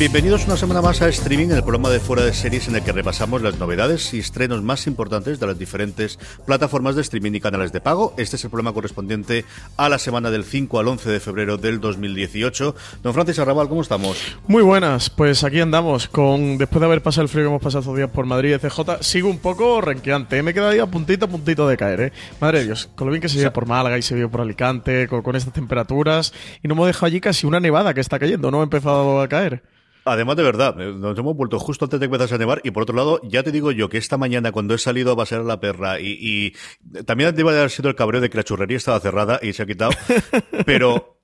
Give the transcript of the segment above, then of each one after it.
Bienvenidos una semana más a Streaming, el programa de fuera de series en el que repasamos las novedades y estrenos más importantes de las diferentes plataformas de streaming y canales de pago. Este es el programa correspondiente a la semana del 5 al 11 de febrero del 2018. Don Francis Arrabal, ¿cómo estamos? Muy buenas, pues aquí andamos. con Después de haber pasado el frío que hemos pasado estos días por Madrid y CJ, sigo un poco renqueante. ¿eh? Me he quedado ahí a puntito a puntito de caer. ¿eh? Madre de Dios, con lo bien que se vive por Málaga y se vive por Alicante, con, con estas temperaturas. Y no hemos dejado allí casi una nevada que está cayendo, no ha empezado a caer. Además, de verdad, eh, nos hemos vuelto justo antes de que empezase a nevar. Y por otro lado, ya te digo yo que esta mañana, cuando he salido a pasear a la perra, y, y también debe haber sido el cabreo de que la churrería estaba cerrada y se ha quitado. pero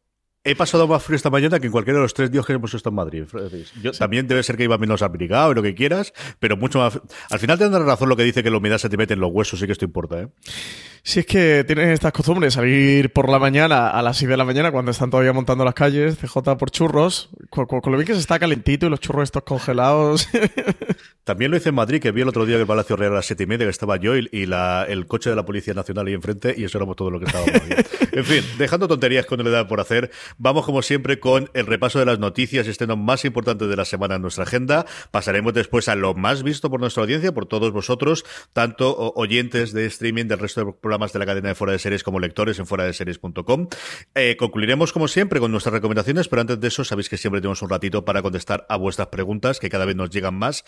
He pasado más frío esta mañana que en cualquiera de los tres días que hemos estado en Madrid. Yo, También debe ser que iba menos abrigado y lo que quieras, pero mucho más. Al final tendrás razón lo que dice que la humedad se te mete en los huesos, sí que esto importa, ¿eh? Si es que tienes estas costumbres, salir por la mañana a las 6 de la mañana cuando están todavía montando las calles, CJ por churros, con, lo bien que se está calentito y los churros estos congelados. También lo hice en Madrid, que vi el otro día que el Palacio Real a las 7 y media, que estaba yo y, la, el coche de la Policía Nacional ahí enfrente, y eso era todo lo que estábamos. En fin, dejando tonterías con el edad por hacer, vamos como siempre con el repaso de las noticias y estrenos más importantes de la semana en nuestra agenda. Pasaremos después a lo más visto por nuestra audiencia, por todos vosotros, tanto oyentes de streaming del resto de programas de la cadena de Fuera de Series como lectores en fuera de series.com. Eh, concluiremos, como siempre, con nuestras recomendaciones, pero antes de eso, sabéis que siempre tenemos un ratito para contestar a vuestras preguntas, que cada vez nos llegan más.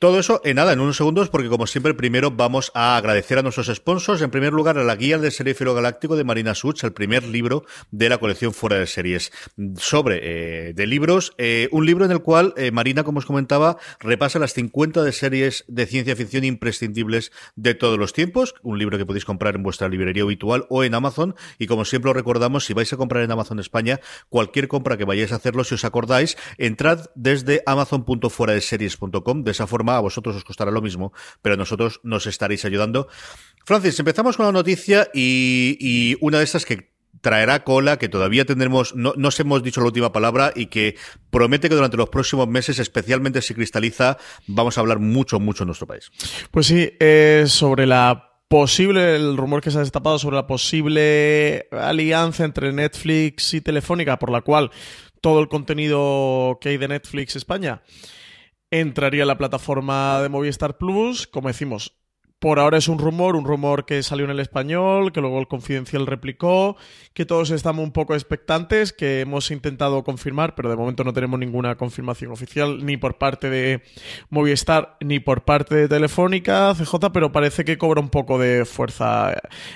Todo eso en nada, en unos segundos, porque como siempre, primero vamos a agradecer a nuestros sponsors. En primer lugar, a la guía del Serífilo Galáctico de Marina Such, el primer libro de la colección Fuera de Series. Sobre eh, de libros, eh, un libro en el cual eh, Marina, como os comentaba, repasa las 50 de series de ciencia ficción imprescindibles de todos los tiempos. Un libro que podéis comprar en vuestra librería habitual o en Amazon. Y como siempre os recordamos, si vais a comprar en Amazon España, cualquier compra que vayáis a hacerlo, si os acordáis, entrad desde amazon.fueradeseries.com. De esa forma, a vosotros os costará lo mismo, pero nosotros nos estaréis ayudando. Francis, empezamos con la noticia y, una de estas que traerá cola, que todavía tendremos, no, no os hemos dicho la última palabra y que promete que durante los próximos meses, especialmente si cristaliza, vamos a hablar mucho, mucho en nuestro país. Pues sí, eh, sobre la posible, el rumor que se ha destapado sobre la posible alianza entre Netflix y Telefónica, por la cual todo el contenido que hay de Netflix España entraría en la plataforma de Movistar Plus. Como decimos, por ahora es un rumor, un rumor que salió en el español, que luego el Confidencial replicó, que todos estamos un poco expectantes, que hemos intentado confirmar, pero de momento no tenemos ninguna confirmación oficial, ni por parte de Movistar, ni por parte de Telefónica, CJ, pero parece que cobra un poco de fuerza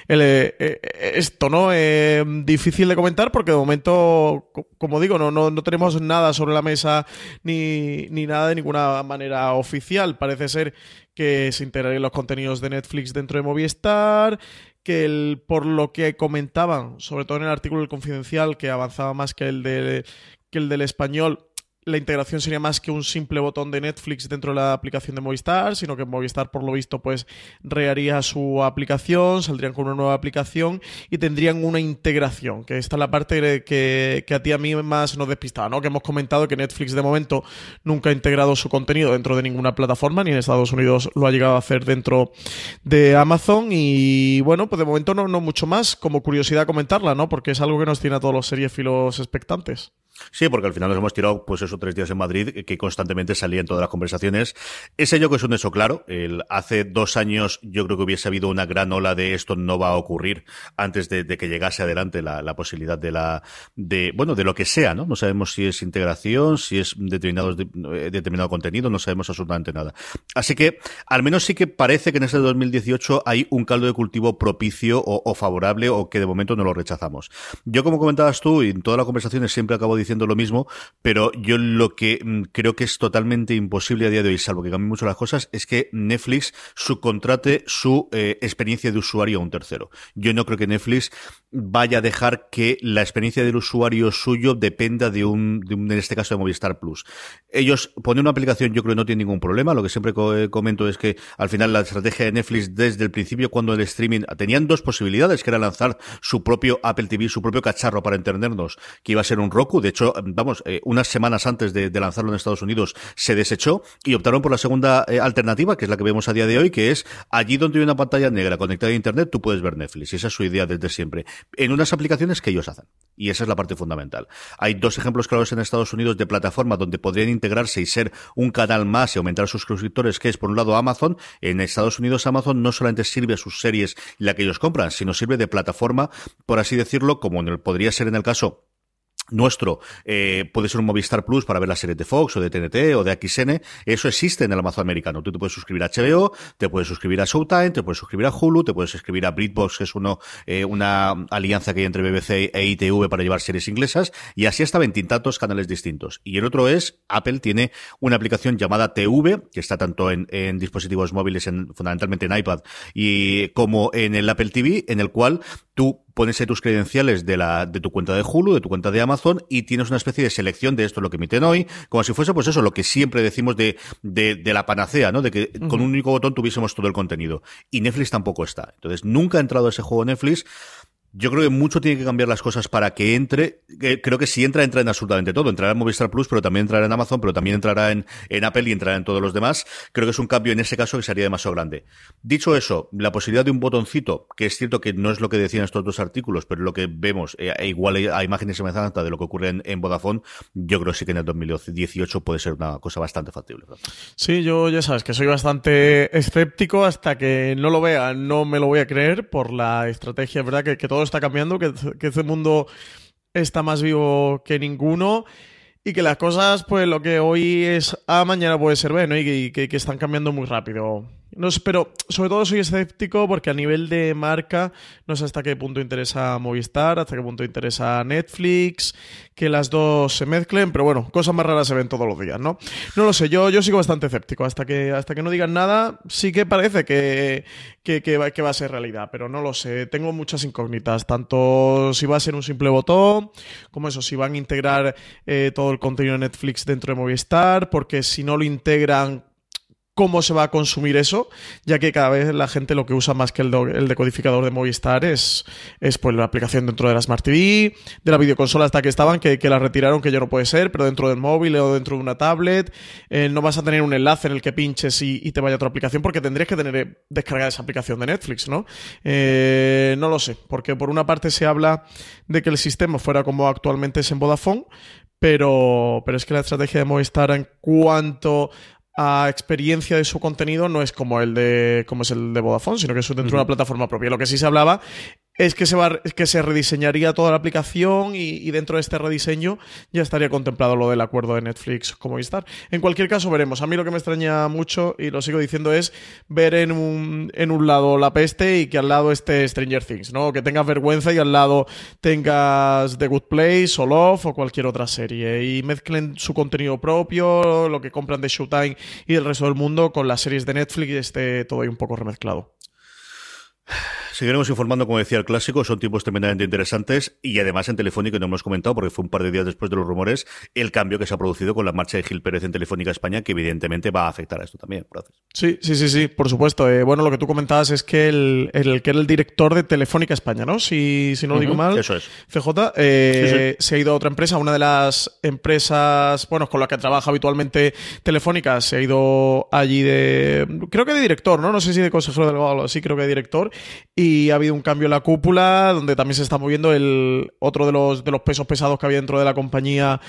eh, eh, esto, ¿no? Eh, difícil de comentar porque de momento, como digo, no, no, no tenemos nada sobre la mesa ni, ni nada de ninguna manera oficial. Parece ser que se integrarían los contenidos de Netflix dentro de Movistar, que el, por lo que comentaban, sobre todo en el artículo del Confidencial, que avanzaba más que el del español, la integración sería más que un simple botón de Netflix dentro de la aplicación de Movistar, sino que Movistar, por lo visto, pues reharía su aplicación, saldrían con una nueva aplicación y tendrían una integración, que esta es la parte que, a ti a mí más nos despistaba, ¿no? Que hemos comentado que Netflix de momento nunca ha integrado su contenido dentro de ninguna plataforma, ni en Estados Unidos lo ha llegado a hacer dentro de Amazon y bueno, pues de momento no, no mucho más, como curiosidad comentarla, ¿no? Porque es algo que nos tiene a todos los seriefilos expectantes. Sí, porque al final nos hemos tirado, pues esos tres días en Madrid, que constantemente salía en todas las conversaciones. Ese yo que es un eso claro. El, hace dos años yo creo que hubiese habido una gran ola de esto no va a ocurrir antes de, que llegase adelante la, posibilidad de la, de, bueno, de lo que sea, ¿no? No sabemos si es integración, si es determinados, eh, determinado contenido, no sabemos absolutamente nada. Así que, al menos sí que parece que en este 2018 hay un caldo de cultivo propicio o, o favorable o que de momento no lo rechazamos. Yo, como comentabas tú, y en todas las conversaciones siempre acabo diciendo diciendo lo mismo, pero yo lo que mm, creo que es totalmente imposible a día de hoy, salvo que cambien mucho las cosas, es que Netflix subcontrate su eh, experiencia de usuario a un tercero. Yo no creo que Netflix vaya a dejar que la experiencia del usuario suyo dependa de un, en este caso de Movistar Plus. Ellos ponen una aplicación, yo creo que no tienen ningún problema. Lo que siempre eh, comento es que al final la estrategia de Netflix desde el principio, cuando el streaming tenían dos posibilidades, que era lanzar su propio Apple TV, su propio cacharro para entendernos, que iba a ser un Roku. De hecho, vamos, eh, unas semanas antes de, lanzarlo en Estados Unidos se desechó y optaron por la segunda eh, alternativa, que es la que vemos a día de hoy, que es allí donde hay una pantalla negra conectada a Internet, tú puedes ver Netflix. Esa es su idea desde siempre. En unas aplicaciones que ellos hacen. Y esa es la parte fundamental. Hay dos ejemplos claros en Estados Unidos de plataforma donde podrían integrarse y ser un canal más y aumentar sus suscriptores, que es por un lado Amazon. En Estados Unidos Amazon no solamente sirve a sus series la que ellos compran, sino sirve de plataforma, por así decirlo, como podría ser en el caso nuestro eh, puede ser un Movistar Plus para ver las series de Fox o de TNT o de XN. Eso existe en el Amazon americano. Tú te puedes suscribir a HBO, te puedes suscribir a Showtime, te puedes suscribir a Hulu, te puedes suscribir a BritBox, que es uno, eh, una alianza que hay entre BBC e ITV para llevar series inglesas, y así hasta veintitantos canales distintos. Y el otro es, Apple tiene una aplicación llamada TV, que está tanto en, en dispositivos móviles, en, fundamentalmente en iPad, y como en el Apple TV, en el cual tú pones ahí tus credenciales de la de tu cuenta de Hulu, de tu cuenta de Amazon y tienes una especie de selección de esto lo que emiten hoy, como si fuese pues eso, lo que siempre decimos de, de, de la panacea, ¿no? De que con un único botón tuviésemos todo el contenido. Y Netflix tampoco está. Entonces, nunca ha entrado a ese juego Netflix. Yo creo que mucho tiene que cambiar las cosas para que entre. Creo que si entra, entra en absolutamente todo. Entrará en Movistar Plus, pero también entrará en Amazon, pero también entrará en, en Apple y entrará en todos los demás. Creo que es un cambio en ese caso que sería demasiado grande. Dicho eso, la posibilidad de un botoncito, que es cierto que no es lo que decían estos dos artículos, pero lo que vemos, eh, e igual a imágenes semejantes de lo que ocurre en, Vodafone, yo creo sí que en el 2018 puede ser una cosa bastante factible. Sí, yo ya sabes que soy bastante escéptico hasta que no lo vea, no me lo voy a creer por la estrategia, ¿verdad? Que, que todo está cambiando, que, este mundo está más vivo que ninguno y que las cosas, pues lo que hoy es A, mañana puede ser B, ¿no? Y que están cambiando muy rápido. No pero sobre todo soy escéptico porque a nivel de marca no sé hasta qué punto interesa Movistar, hasta qué punto interesa Netflix, que las dos se mezclen, pero bueno, cosas más raras se ven todos los días, ¿no? No lo sé, yo, yo sigo bastante escéptico. Hasta que, hasta que no digan nada, sí que parece que, que, que, va, que va a ser realidad, pero no lo sé. Tengo muchas incógnitas, tanto si va a ser un simple botón, como eso, si van a integrar eh, todo el contenido de Netflix dentro de Movistar, porque si no lo integran cómo se va a consumir eso, ya que cada vez la gente lo que usa más que el, decodificador de Movistar es, es pues la aplicación dentro de la Smart TV, de la videoconsola hasta que estaban, que, que la retiraron, que ya no puede ser, pero dentro del móvil o dentro de una tablet, eh, no vas a tener un enlace en el que pinches y, y, te vaya a otra aplicación, porque tendrías que tener eh, descargada esa aplicación de Netflix, ¿no? Eh, no lo sé, porque por una parte se habla de que el sistema fuera como actualmente es en Vodafone, pero, pero es que la estrategia de Movistar en cuanto a experiencia de su contenido no es como el de como es el de Vodafone, sino que es dentro uh -huh. de una plataforma propia. Lo que sí se hablaba es que se va que se rediseñaría toda la aplicación y, dentro de este rediseño ya estaría contemplado lo del acuerdo de Netflix como Movistar. En cualquier caso veremos. A mí lo que me extraña mucho y lo sigo diciendo es ver en un en un lado la peste y que al lado esté Stranger Things, ¿no? Que tengas vergüenza y al lado tengas The Good Place o Love o cualquier otra serie y mezclen su contenido propio, lo que compran de Showtime y del resto del mundo con las series de Netflix y esté todo ahí un poco remezclado. Seguiremos informando, como decía el clásico, son tiempos tremendamente interesantes y además en Telefónica no hemos comentado, porque fue un par de días después de los rumores, el cambio que se ha producido con la marcha de Gil Pérez en Telefónica España, que evidentemente va a afectar a esto también. Sí, sí, sí, sí, por supuesto. Eh, bueno, lo que tú comentabas es que el, que era el director de Telefónica España, ¿no? Si, si no lo digo mal. Eso es. CJ, eh, se ha ido a otra empresa, una de las empresas, bueno, con la que trabaja habitualmente Telefónica, se ha ido allí de, creo que de director, ¿no? No sé si de consejero o algo así, creo que de director. Y ha habido un cambio en la cúpula, donde también se está moviendo el otro de los, de los pesos pesados que había dentro de la compañía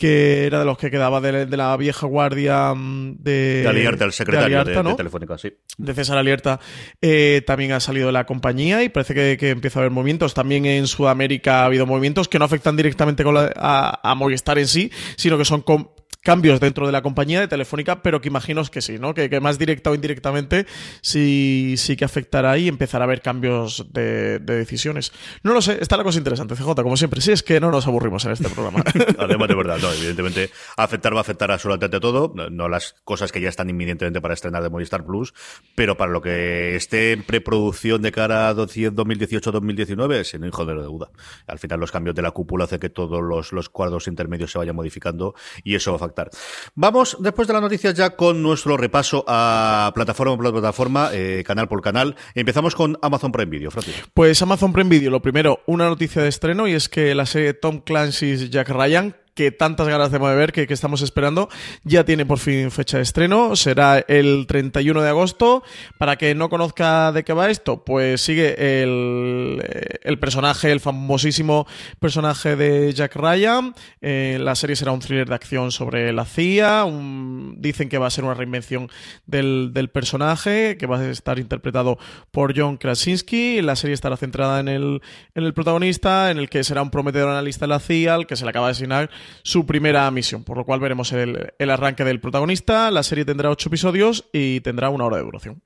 que era de los que quedaba de, la vieja guardia mm, de... De Alierta, el secretario de, Telefónica, sí. De César Alierta, eh, también ha salido de la compañía y parece que, empieza a haber movimientos. También en Sudamérica ha habido movimientos que no afectan directamente a, a, Movistar en sí, sino que son cambios dentro de la compañía de Telefónica, pero que imagino que sí, ¿no? Que, más directa o indirectamente sí, sí que afectará y empezará a haber cambios de, decisiones. No lo sé, está la cosa interesante, CJ, como siempre. Sí, es que no nos aburrimos en este programa. Además, de verdad, no, evidentemente, afectar va a afectar absolutamente todo, no las cosas que ya están inminentemente para estrenar de Movistar Plus, pero para lo que esté en preproducción de cara a 2018-2019, sin hijo de duda. Al final, los cambios de la cúpula hacen que todos los, los cuadros intermedios se vayan modificando y eso va a Vamos, después de las noticias, ya con nuestro repaso a plataforma por plataforma, eh, canal por canal. Empezamos con Amazon Prime Video. Pues Amazon Prime Video, lo primero, una noticia de estreno y es que la serie Tom Clancy's Jack Ryan, que tantas ganas de ver, que, que, estamos esperando, ya tiene por fin fecha de estreno, será el 31 de agosto. Para que no conozca de qué va esto, pues sigue el, el personaje, el famosísimo personaje de Jack Ryan. Eh, la serie será un thriller de acción sobre la CIA, dicen que va a ser una reinvención del, del, personaje, que va a estar interpretado por John Krasinski. La serie estará centrada en el, en el protagonista, en el que será un prometedor analista de la CIA, al que se le acaba de asignar su primera misión, por lo cual veremos el, el arranque del protagonista. La serie tendrá ocho episodios y tendrá una hora de duración.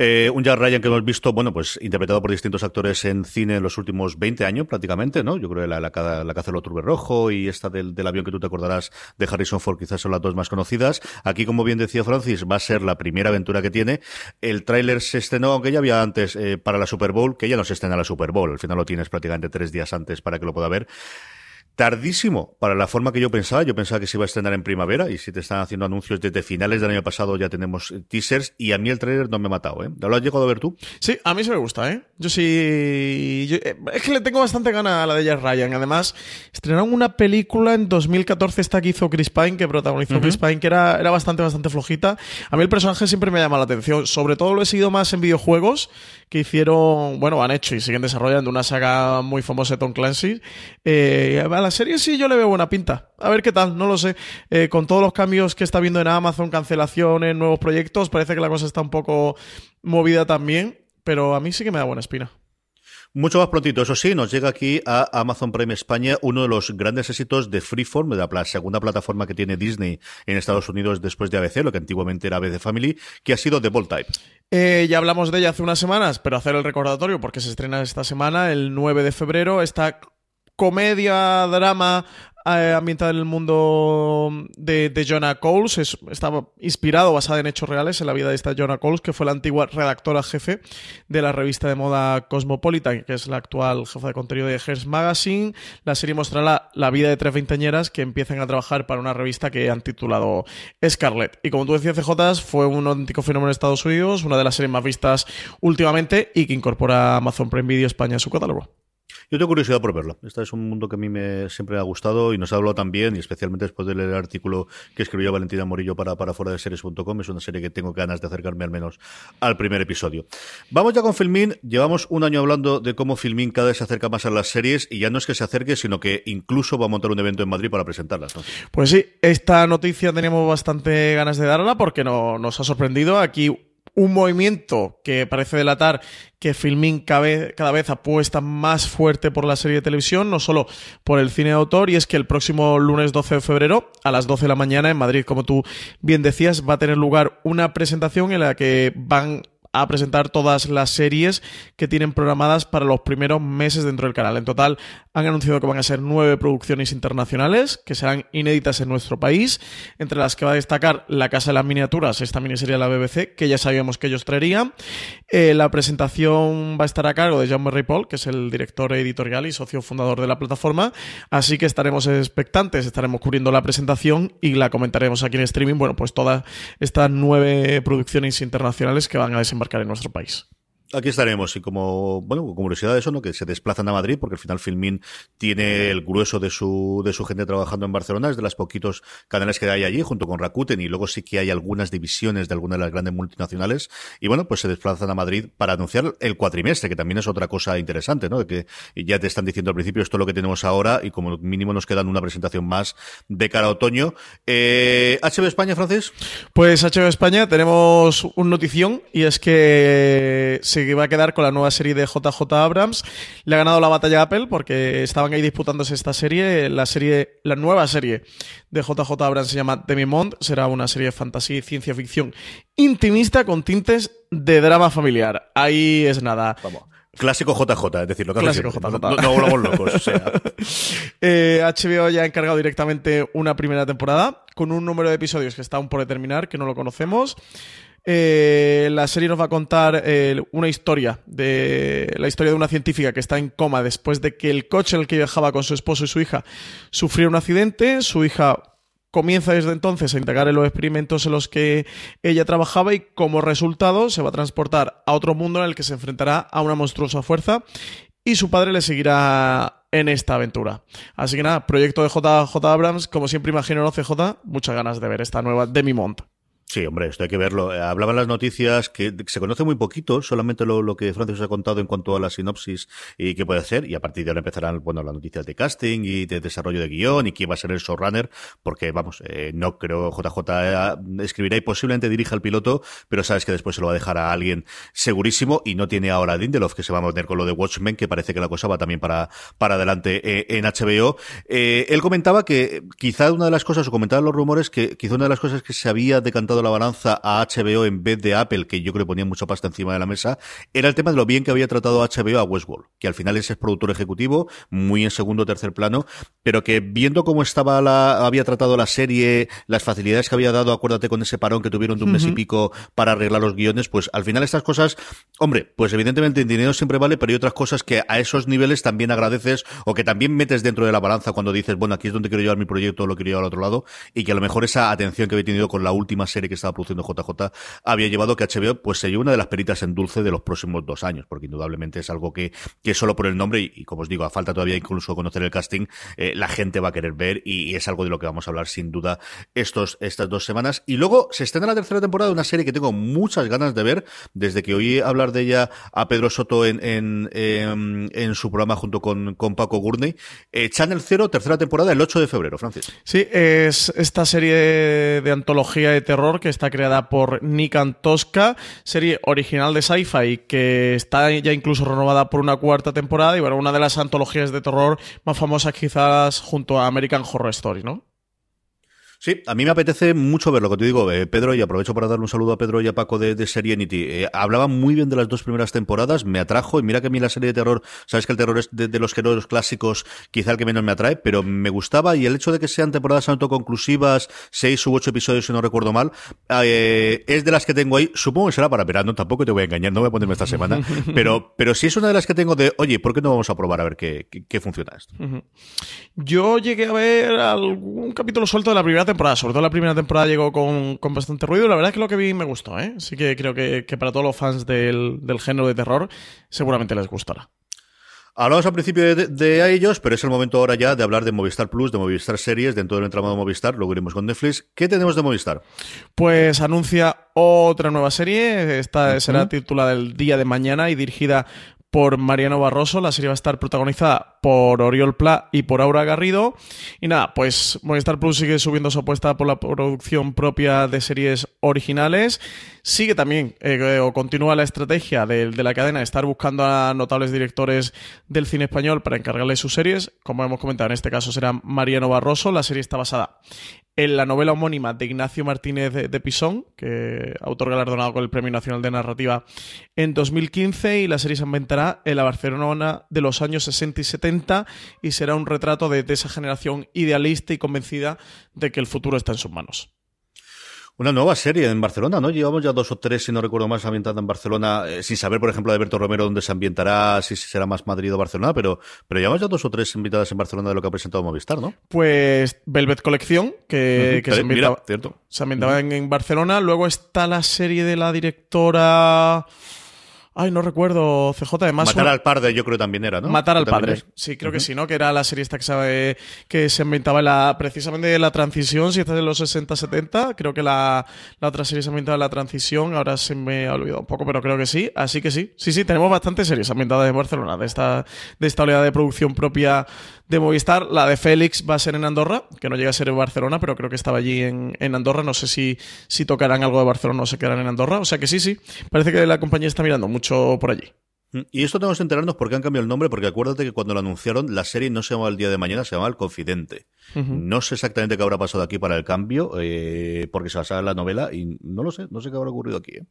Eh, un Jack Ryan que hemos visto, bueno, pues interpretado por distintos actores en cine en los últimos 20 años prácticamente, ¿no? Yo creo que la, la, la, del Turbe Rojo y esta del, del, avión que tú te acordarás de Harrison Ford quizás son las dos más conocidas. Aquí, como bien decía Francis, va a ser la primera aventura que tiene. El tráiler se estrenó, aunque ya había antes eh, para la Super Bowl, que ya no se estrena la Super Bowl. Al final lo tienes prácticamente tres días antes para que lo pueda ver tardísimo para la forma que yo pensaba. Yo pensaba que se iba a estrenar en primavera y si te están haciendo anuncios desde finales del año pasado ya tenemos teasers y a mí el trailer no me ha matado, ¿eh? ¿Lo has llegado a ver tú? Sí, a mí se me gusta, ¿eh? Yo sí... Eh, es que le tengo bastante gana a la de Jack Ryan. Además, estrenaron una película en 2014 esta que hizo Chris Pine, que protagonizó Chris Pine, que era, era bastante, bastante flojita. A mí el personaje siempre me ha llamado la atención. Sobre todo lo he seguido más en videojuegos que hicieron, bueno, han hecho y siguen desarrollando una saga muy famosa de Tom Clancy. Eh, a la serie sí yo le veo buena pinta. A ver qué tal, no lo sé. Eh, con todos los cambios que está viendo en Amazon, cancelaciones, nuevos proyectos, parece que la cosa está un poco movida también, pero a mí sí que me da buena espina. Mucho más prontito, eso sí, nos llega aquí a Amazon Prime España uno de los grandes éxitos de Freeform, de la segunda plataforma que tiene Disney en Estados Unidos después de ABC, lo que antiguamente era ABC Family, que ha sido The Bold Type. Eh, ya hablamos de ella hace unas semanas, pero hacer el recordatorio porque se estrena esta semana, el 9 de febrero, esta comedia, drama eh, ambientada en el mundo de, de Jonah Coles. estaba inspirado, basada en hechos reales, en la vida de esta Jonah Coles, que fue la antigua redactora jefe de la revista de moda Cosmopolitan, que es la actual jefa de contenido de Hearst Magazine. La serie mostrará la vida de tres veinteañeras que empiezan a trabajar para una revista que han titulado Scarlet. Y como tú decías, CJ, fue un auténtico fenómeno en Estados Unidos, una de las series más vistas últimamente y que incorpora Amazon Prime Video España a su catálogo. Yo tengo curiosidad por verlo. Este es un mundo que a mí me siempre ha gustado y nos ha hablado también, y especialmente después de leer el artículo que escribió Valentina Morillo para, para fuera de series.com. Es una serie que tengo ganas de acercarme al menos al primer episodio. Vamos ya con Filmin. Llevamos un año hablando de cómo Filmin cada vez se acerca más a las series y ya no es que se acerque, sino que incluso va a montar un evento en Madrid para presentarlas. Pues sí, esta noticia tenemos bastante ganas de darla porque no, nos ha sorprendido. Aquí un movimiento que parece delatar que Filmin cada vez, apuesta más fuerte por la serie de televisión, no solo por el cine de autor, y es que el próximo lunes 12 de febrero, a las 12 de la mañana, en Madrid, como tú bien decías, va a tener lugar una presentación en la que van a presentar todas las series que tienen programadas para los primeros meses dentro del canal. En total han anunciado que van a ser nueve producciones internacionales que serán inéditas en nuestro país, entre las que va a destacar La Casa de las Miniaturas, esta miniserie de la BBC, que ya sabíamos que ellos traerían. Eh, la presentación va a estar a cargo de Jean-Marie Paul, que es el director editorial y socio fundador de la plataforma, así que estaremos expectantes, estaremos cubriendo la presentación y la comentaremos aquí en streaming, bueno, pues todas estas nueve producciones internacionales que van a desembarcar en nuestro país. Aquí estaremos y como, bueno, curiosidad de eso, ¿no? Que se desplazan a Madrid porque al final Filmin tiene el grueso de su, de su gente trabajando en Barcelona, es de los poquitos canales que hay allí junto con Rakuten y luego sí que hay algunas divisiones de algunas de las grandes multinacionales y bueno, pues se desplazan a Madrid para anunciar el cuatrimestre, que también es otra cosa interesante, ¿no? De que ya te están diciendo al principio esto es lo que tenemos ahora y como mínimo nos quedan una presentación más de cara a otoño. Eh, ¿HB España, Francis? Pues HB España tenemos un notición y es que se va a quedar con la nueva serie de JJ Abrams. Le ha ganado la batalla a Apple porque estaban ahí disputándose esta serie. La serie, la nueva serie de JJ Abrams se llama Demimond. Será una serie de fantasía y ciencia ficción intimista con tintes de drama familiar. Ahí es nada. Vamos. Clásico JJ, es decir, lo que Clásico JJ. No, no, volvamos locos, o sea. eh, HBO ya ha encargado directamente una primera temporada con un número de episodios que está aún por determinar, que no lo conocemos. Eh, la serie nos va a contar eh, una historia de la historia de una científica que está en coma después de que el coche en el que viajaba con su esposo y su hija sufrió un accidente. Su hija comienza desde entonces a integrar en los experimentos en los que ella trabajaba y como resultado se va a transportar a otro mundo en el que se enfrentará a una monstruosa fuerza y su padre le seguirá en esta aventura. Así que nada, proyecto de JJ Abrams, como siempre imagino en OCJ, muchas ganas de ver esta nueva Demi Mont. Sí, hombre, esto hay que verlo. Eh, hablaban las noticias que se conoce muy poquito, solamente lo, lo que Francis ha contado en cuanto a la sinopsis y qué puede hacer, y a partir de ahora empezarán, bueno, las noticias de casting y de desarrollo de guion y quién va a ser el showrunner, porque, vamos, eh, no creo JJ eh, escribirá y posiblemente dirija el piloto, pero sabes que después se lo va a dejar a alguien segurísimo y no tiene ahora a Lindelof, que se va a meter con lo de Watchmen, que parece que la cosa va también para, para adelante en HBO. él comentaba que quizá una de las cosas, o comentaba los rumores, que quizá una de las cosas que se había decantado la balanza a HBO en vez de Apple, que yo creo que ponía mucha pasta encima de la mesa, era el tema de lo bien que había tratado HBO a Westworld, que al final es el productor ejecutivo, muy en segundo o tercer plano, pero que viendo cómo estaba la, había tratado la serie, las facilidades que había dado, acuérdate con ese parón que tuvieron de un mes y pico para arreglar los guiones, pues al final estas cosas, hombre, pues evidentemente el dinero siempre vale, pero hay otras cosas que a esos niveles también agradeces o que también metes dentro de la balanza cuando dices, bueno, aquí es donde quiero llevar mi proyecto, lo quiero llevar al otro lado, y que a lo mejor esa atención que había tenido con la última serie que estaba produciendo JJ había llevado que HBO pues sería una de las peritas en dulce de los próximos dos años, porque indudablemente es algo que, que solo por el nombre y, como os digo, a falta todavía incluso conocer el casting, eh, la gente va a querer ver y, es algo de lo que vamos a hablar sin duda estos, estas dos semanas. Y luego se estrena la tercera temporada de una serie que tengo muchas ganas de ver desde que oí hablar de ella a Pedro Soto en, en, en, su programa junto con, con Paco Gurney. Eh, Channel Zero, tercera temporada, el 8 de febrero, Francis. Sí, es esta serie de antología de terror que está creada por Nick Antosca, serie original de Sci-Fi que está ya incluso renovada por una cuarta temporada y bueno, una de las antologías de terror más famosas quizás junto a American Horror Story, ¿no? Sí, a mí me apetece mucho ver lo que te digo, eh, Pedro, y aprovecho para darle un saludo a Pedro y a Paco de, de Serenity. Eh, hablaba muy bien de las dos primeras temporadas, me atrajo, y mira que a mí la serie de terror, sabes que el terror es de, los géneros clásicos, quizá el que menos me atrae, pero me gustaba, y el hecho de que sean temporadas autoconclusivas, seis u ocho episodios, si no recuerdo mal, eh, es de las que tengo ahí, supongo que será para verano, tampoco te voy a engañar, no voy a ponerme esta semana, pero, pero sí es una de las que tengo de, oye, ¿por qué no vamos a probar a ver qué, qué, funciona esto? Yo llegué a ver algún capítulo suelto de la primera temporada temporada, sobre todo la primera temporada llegó con, bastante ruido. La verdad es que lo que vi me gustó, ¿eh? Así que creo que, para todos los fans del, género de terror seguramente les gustará. Hablamos al principio de, ellos, pero es el momento ahora ya de hablar de Movistar Plus, de Movistar Series, dentro del entramado de Movistar, luego iremos con Netflix. ¿Qué tenemos de Movistar? Pues anuncia otra nueva serie, esta será titulada El Día de Mañana y dirigida por Mariano Barroso. La serie va a estar protagonizada por Oriol Pla y por Aura Garrido. Y nada, pues Movistar Plus sigue subiendo su apuesta por la producción propia de series originales. Sigue también eh, o continúa la estrategia de, la cadena de estar buscando a notables directores del cine español para encargarles sus series. Como hemos comentado, en este caso será Mariano Barroso. La serie está basada en la novela homónima de Ignacio Martínez de, Pisón, que autor galardonado con el Premio Nacional de Narrativa en 2015, y la serie se ambientará en la Barcelona de los años 60 y 70 y será un retrato de esa generación idealista y convencida de que el futuro está en sus manos. Una nueva serie en Barcelona, ¿no? Llevamos ya dos o tres, si no recuerdo más, ambientada en Barcelona, eh, sin saber, por ejemplo, de Berto Romero dónde se ambientará, si será más Madrid o Barcelona, pero, pero llevamos ya dos o tres invitadas en Barcelona de lo que ha presentado Movistar, ¿no? Pues Velvet Colección, que, se ambientaba, cierto. Se ambientaba en Barcelona. Luego está la serie de la directora... Ay, no recuerdo, CJ. Además, Matar al padre, yo creo que también era, ¿no? Matar al padre. Sí, creo que sí, ¿no? Que era la serie esta que, sabe, que se inventaba la, precisamente la transición, si estás en los 60-70. Creo que la, la, otra serie se inventaba en la transición. Ahora se me ha olvidado un poco, pero creo que sí. Así que sí. Sí, sí, tenemos bastantes series ambientadas en Barcelona, de esta, de esta oleada de producción propia de Movistar. La de Félix va a ser en Andorra, que no llega a ser en Barcelona, pero creo que estaba allí en, en Andorra. No sé si, si tocarán algo de Barcelona o se quedarán en Andorra. O sea que sí, sí. Parece que la compañía está mirando mucho por allí. Mm, y esto tenemos que enterarnos por qué han cambiado el nombre, porque acuérdate que cuando lo anunciaron, la serie no se llamaba El Día de Mañana, se llamaba El Confidente. No sé exactamente qué habrá pasado aquí para el cambio, eh, porque se basaba en la novela, y no lo sé, no sé qué habrá ocurrido aquí. ¿eh?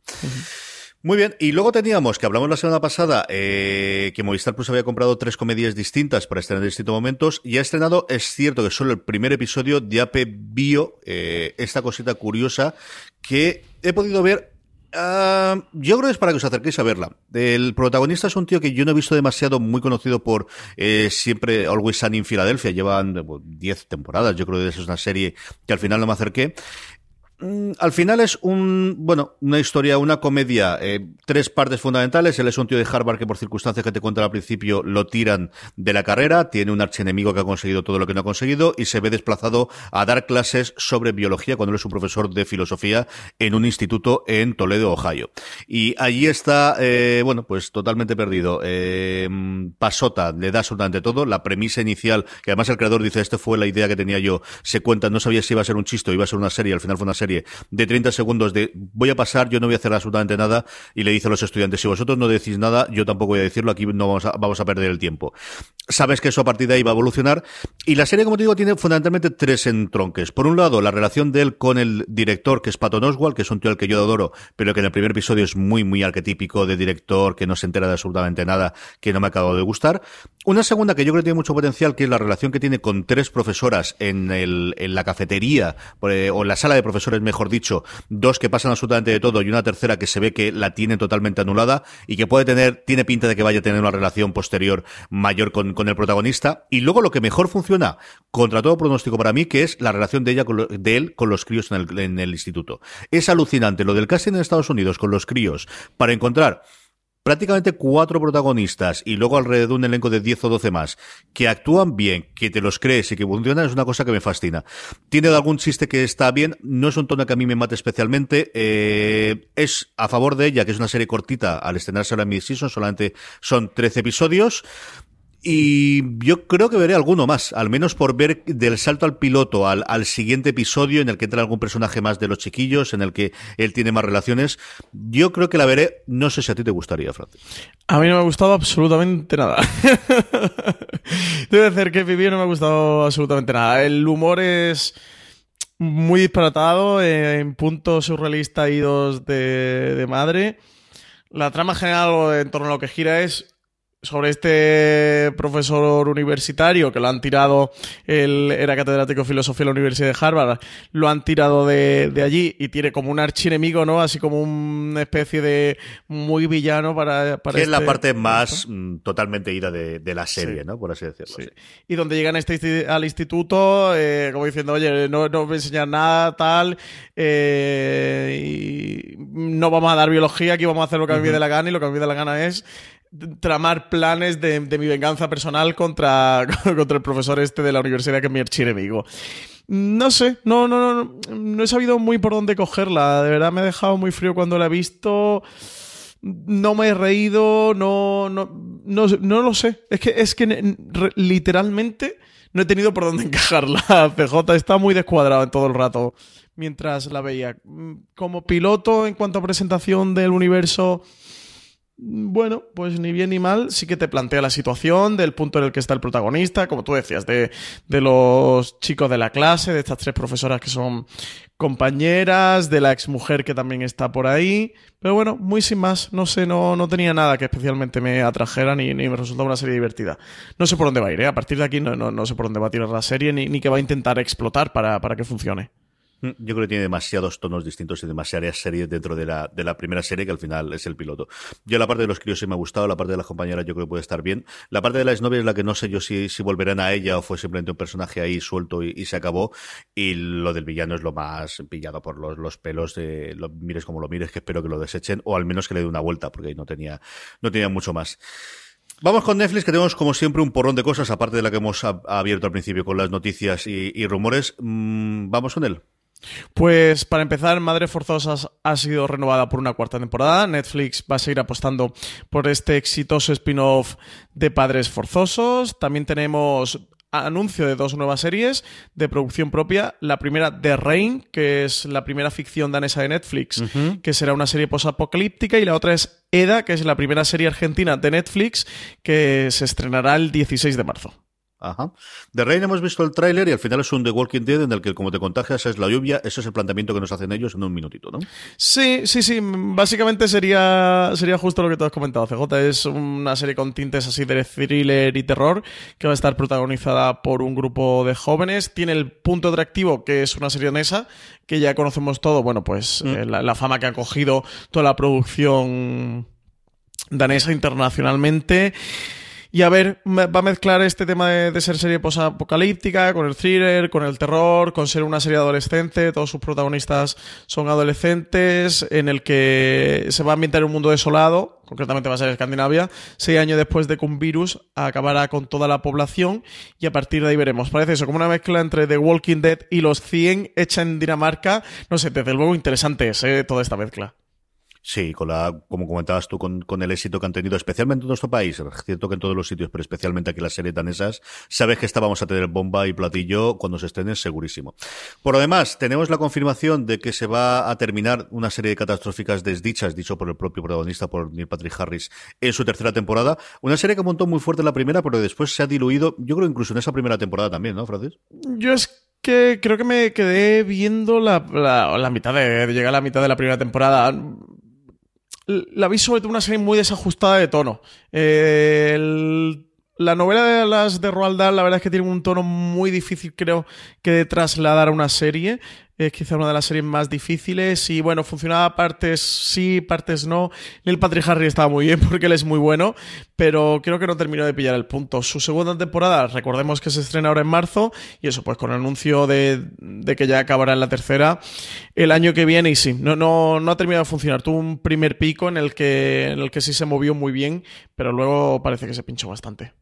Muy bien, y luego teníamos, que hablamos la semana pasada, eh, que Movistar Plus había comprado tres comedias distintas para estrenar en distintos momentos, y ha estrenado, es cierto que solo el primer episodio de AP Bio, eh, esta cosita curiosa, que he podido ver Uh, yo creo que es para que os acerquéis a verla. El protagonista es un tío que yo no he visto demasiado muy conocido por eh, siempre Always Sunny en Filadelfia. Llevan 10 temporadas, yo creo que es una serie que al final no me acerqué. Mm, al final es un, bueno, una historia, una comedia, eh, tres partes fundamentales. Él es un tío de Harvard que por circunstancias que te cuentan al principio lo tiran de la carrera, tiene un archienemigo que ha conseguido todo lo que no ha conseguido y se ve desplazado a dar clases sobre biología cuando él es un profesor de filosofía en un instituto en Toledo, Ohio. Y allí está, eh, bueno, pues totalmente perdido. Eh, Pasota le da absolutamente todo. La premisa inicial, que además el creador dice, esta fue la idea que tenía yo, se cuenta, no sabía si iba a ser un chiste o iba a ser una serie, al final fue una serie de 30 segundos de voy a pasar, yo no voy a hacer absolutamente nada y le dice a los estudiantes, si vosotros no decís nada, yo tampoco voy a decirlo, aquí no vamos a, vamos a perder el tiempo. Sabes que eso a partir de ahí va a evolucionar y la serie, como te digo, tiene fundamentalmente tres entronques. Por un lado, la relación de él con el director, que es Patton Oswald, que es un tío al que yo adoro, pero que en el primer episodio es muy, muy arquetípico de director, que no se entera de absolutamente nada, que no me ha acabado de gustar. Una segunda que yo creo que tiene mucho potencial, que es la relación que tiene con tres profesoras en, el, en la cafetería, eh, o en la sala de profesores, mejor dicho, dos que pasan absolutamente de todo y una tercera que se ve que la tiene totalmente anulada y que puede tener, tiene pinta de que vaya a tener una relación posterior mayor con, con el protagonista. Y luego lo que mejor funciona, contra todo pronóstico para mí, que es la relación de ella con de él con los críos en el, en el instituto. Es alucinante lo del casting en Estados Unidos con los críos para encontrar prácticamente cuatro protagonistas y luego alrededor de un elenco de 10 o 12 más que actúan bien, que te los crees y que funcionan es una cosa que me fascina. Tiene algún chiste que está bien, no es un tono que a mí me mate especialmente, eh, es a favor de ella, que es una serie cortita al estrenarse ahora en mid-season, solamente son 13 episodios. Y yo creo que veré alguno más, al menos por ver del salto al piloto al, al, siguiente episodio en el que entra algún personaje más de los chiquillos, en el que él tiene más relaciones. Yo creo que la veré, no sé si a ti te gustaría, Francis. A mí no me ha gustado absolutamente nada. Debe decir que Vivi no me ha gustado absolutamente nada. El humor es muy disparatado, eh, en puntos surrealistas idos de, de madre. La trama general en torno a lo que gira es sobre este profesor universitario que lo han tirado, él era catedrático de filosofía en la Universidad de Harvard, lo han tirado de, de allí y tiene como un archienemigo, ¿no? Así como una especie de muy villano para... para que es la este parte más mm, totalmente ida de, de la serie, sí. ¿no? Por así decirlo. Sí. Y donde llegan este, al instituto, eh, como diciendo, oye, no, no voy a enseñar nada, tal, eh, y no vamos a dar biología, aquí vamos a hacer lo que a mí me dé la gana y lo que a mí me dé la gana es tramar planes de, de, mi venganza personal contra, contra el profesor este de la universidad que es mi archienemigo. No sé, no, no, no, no he sabido muy por dónde cogerla. De verdad me he dejado muy frío cuando la he visto. No me he reído, no, no, no, no lo sé. Es que, es que literalmente no he tenido por dónde encajarla. PJ está muy descuadrado en todo el rato mientras la veía. Como piloto en cuanto a presentación del universo bueno, pues ni bien ni mal, sí que te plantea la situación del punto en el que está el protagonista, como tú decías, de, de los chicos de la clase, de estas tres profesoras que son compañeras, de la exmujer que también está por ahí. Pero bueno, muy sin más, no sé, no, no tenía nada que especialmente me atrajera ni, ni me resultaba una serie divertida. No sé por dónde va a ir, ¿eh? a partir de aquí no, no, no sé por dónde va a tirar la serie ni, ni va a intentar explotar para, para que funcione. Mm, yo creo que tiene demasiados tonos distintos y demasiadas series dentro de la, de la primera serie que al final es el piloto. Yo la parte de los críos sí me ha gustado, la parte de las compañeras yo creo que puede estar bien. La parte de la exnovia es la que no sé yo si, si volverán a ella o fue simplemente un personaje ahí suelto y, se acabó. Y lo del villano es lo más pillado por los, los pelos de lo mires como lo mires, que espero que lo desechen o al menos que le dé una vuelta porque ahí no tenía, no tenía mucho más. Vamos con Netflix, que tenemos como siempre un porrón de cosas, aparte de la que hemos abierto al principio con las noticias y, rumores. Mm, vamos con él. Pues para empezar, Madre Forzosas ha sido renovada por una cuarta temporada. Netflix va a seguir apostando por este exitoso spin-off de Padres Forzosos. También tenemos anuncio de dos nuevas series de producción propia. La primera, The Rain, que es la primera ficción danesa de Netflix, que será una serie posapocalíptica. Y la otra es EDA, que es la primera serie argentina de Netflix, que se estrenará el 16 de marzo. Ajá. De Reina hemos visto el tráiler y al final es un The Walking Dead en el que como te contagias es la lluvia. Ese es el planteamiento que nos hacen ellos en un minutito, ¿no? Sí, sí, sí. Básicamente sería, sería justo lo que tú has comentado, CJ. Es una serie con tintes así de thriller y terror que va a estar protagonizada por un grupo de jóvenes. Tiene el punto atractivo que es una serie danesa que ya conocemos todo. Bueno, pues mm. eh, la fama que ha cogido toda la producción danesa internacionalmente. Y a ver, va a mezclar este tema de, ser serie posapocalíptica con el thriller, con el terror, con ser una serie adolescente. Todos sus protagonistas son adolescentes, en el que se va a ambientar en un mundo desolado, concretamente va a ser Escandinavia, seis años después de que un virus acabará con toda la población y a partir de ahí veremos. Parece eso, como una mezcla entre The Walking Dead y Los 100 hecha en Dinamarca. No sé, desde luego interesante es ¿eh? toda esta mezcla. Sí, con la, como comentabas tú, con, con, el éxito que han tenido, especialmente en nuestro país, cierto que en todos los sitios, pero especialmente aquí las series danesas, sabes que estábamos a tener bomba y platillo cuando se estrenen, segurísimo. Por lo demás, tenemos la confirmación de que se va a terminar una serie de catastróficas desdichas, dicho por el propio protagonista, por Neil Patrick Harris, en su tercera temporada. Una serie que montó muy fuerte en la primera, pero después se ha diluido, yo creo incluso en esa primera temporada también, ¿no, Francis? Yo es que creo que me quedé viendo la, la, mitad de, llegar a la mitad de la primera temporada la vi sobre todo una serie muy desajustada de tono. la novela de las de Roald Dahl, la verdad es que tiene un tono muy difícil, creo, que de trasladar a una serie es quizá una de las series más difíciles y bueno, funcionaba partes sí, partes no. El Patrick Harry estaba muy bien porque él es muy bueno, pero creo que no terminó de pillar el punto. Su segunda temporada, recordemos que se estrena ahora en marzo y eso pues con el anuncio de, que ya acabará en la tercera el año que viene y sí, no, no, no ha terminado de funcionar. Tuvo un primer pico en el que, en el que sí se movió muy bien, pero luego parece que se pinchó bastante.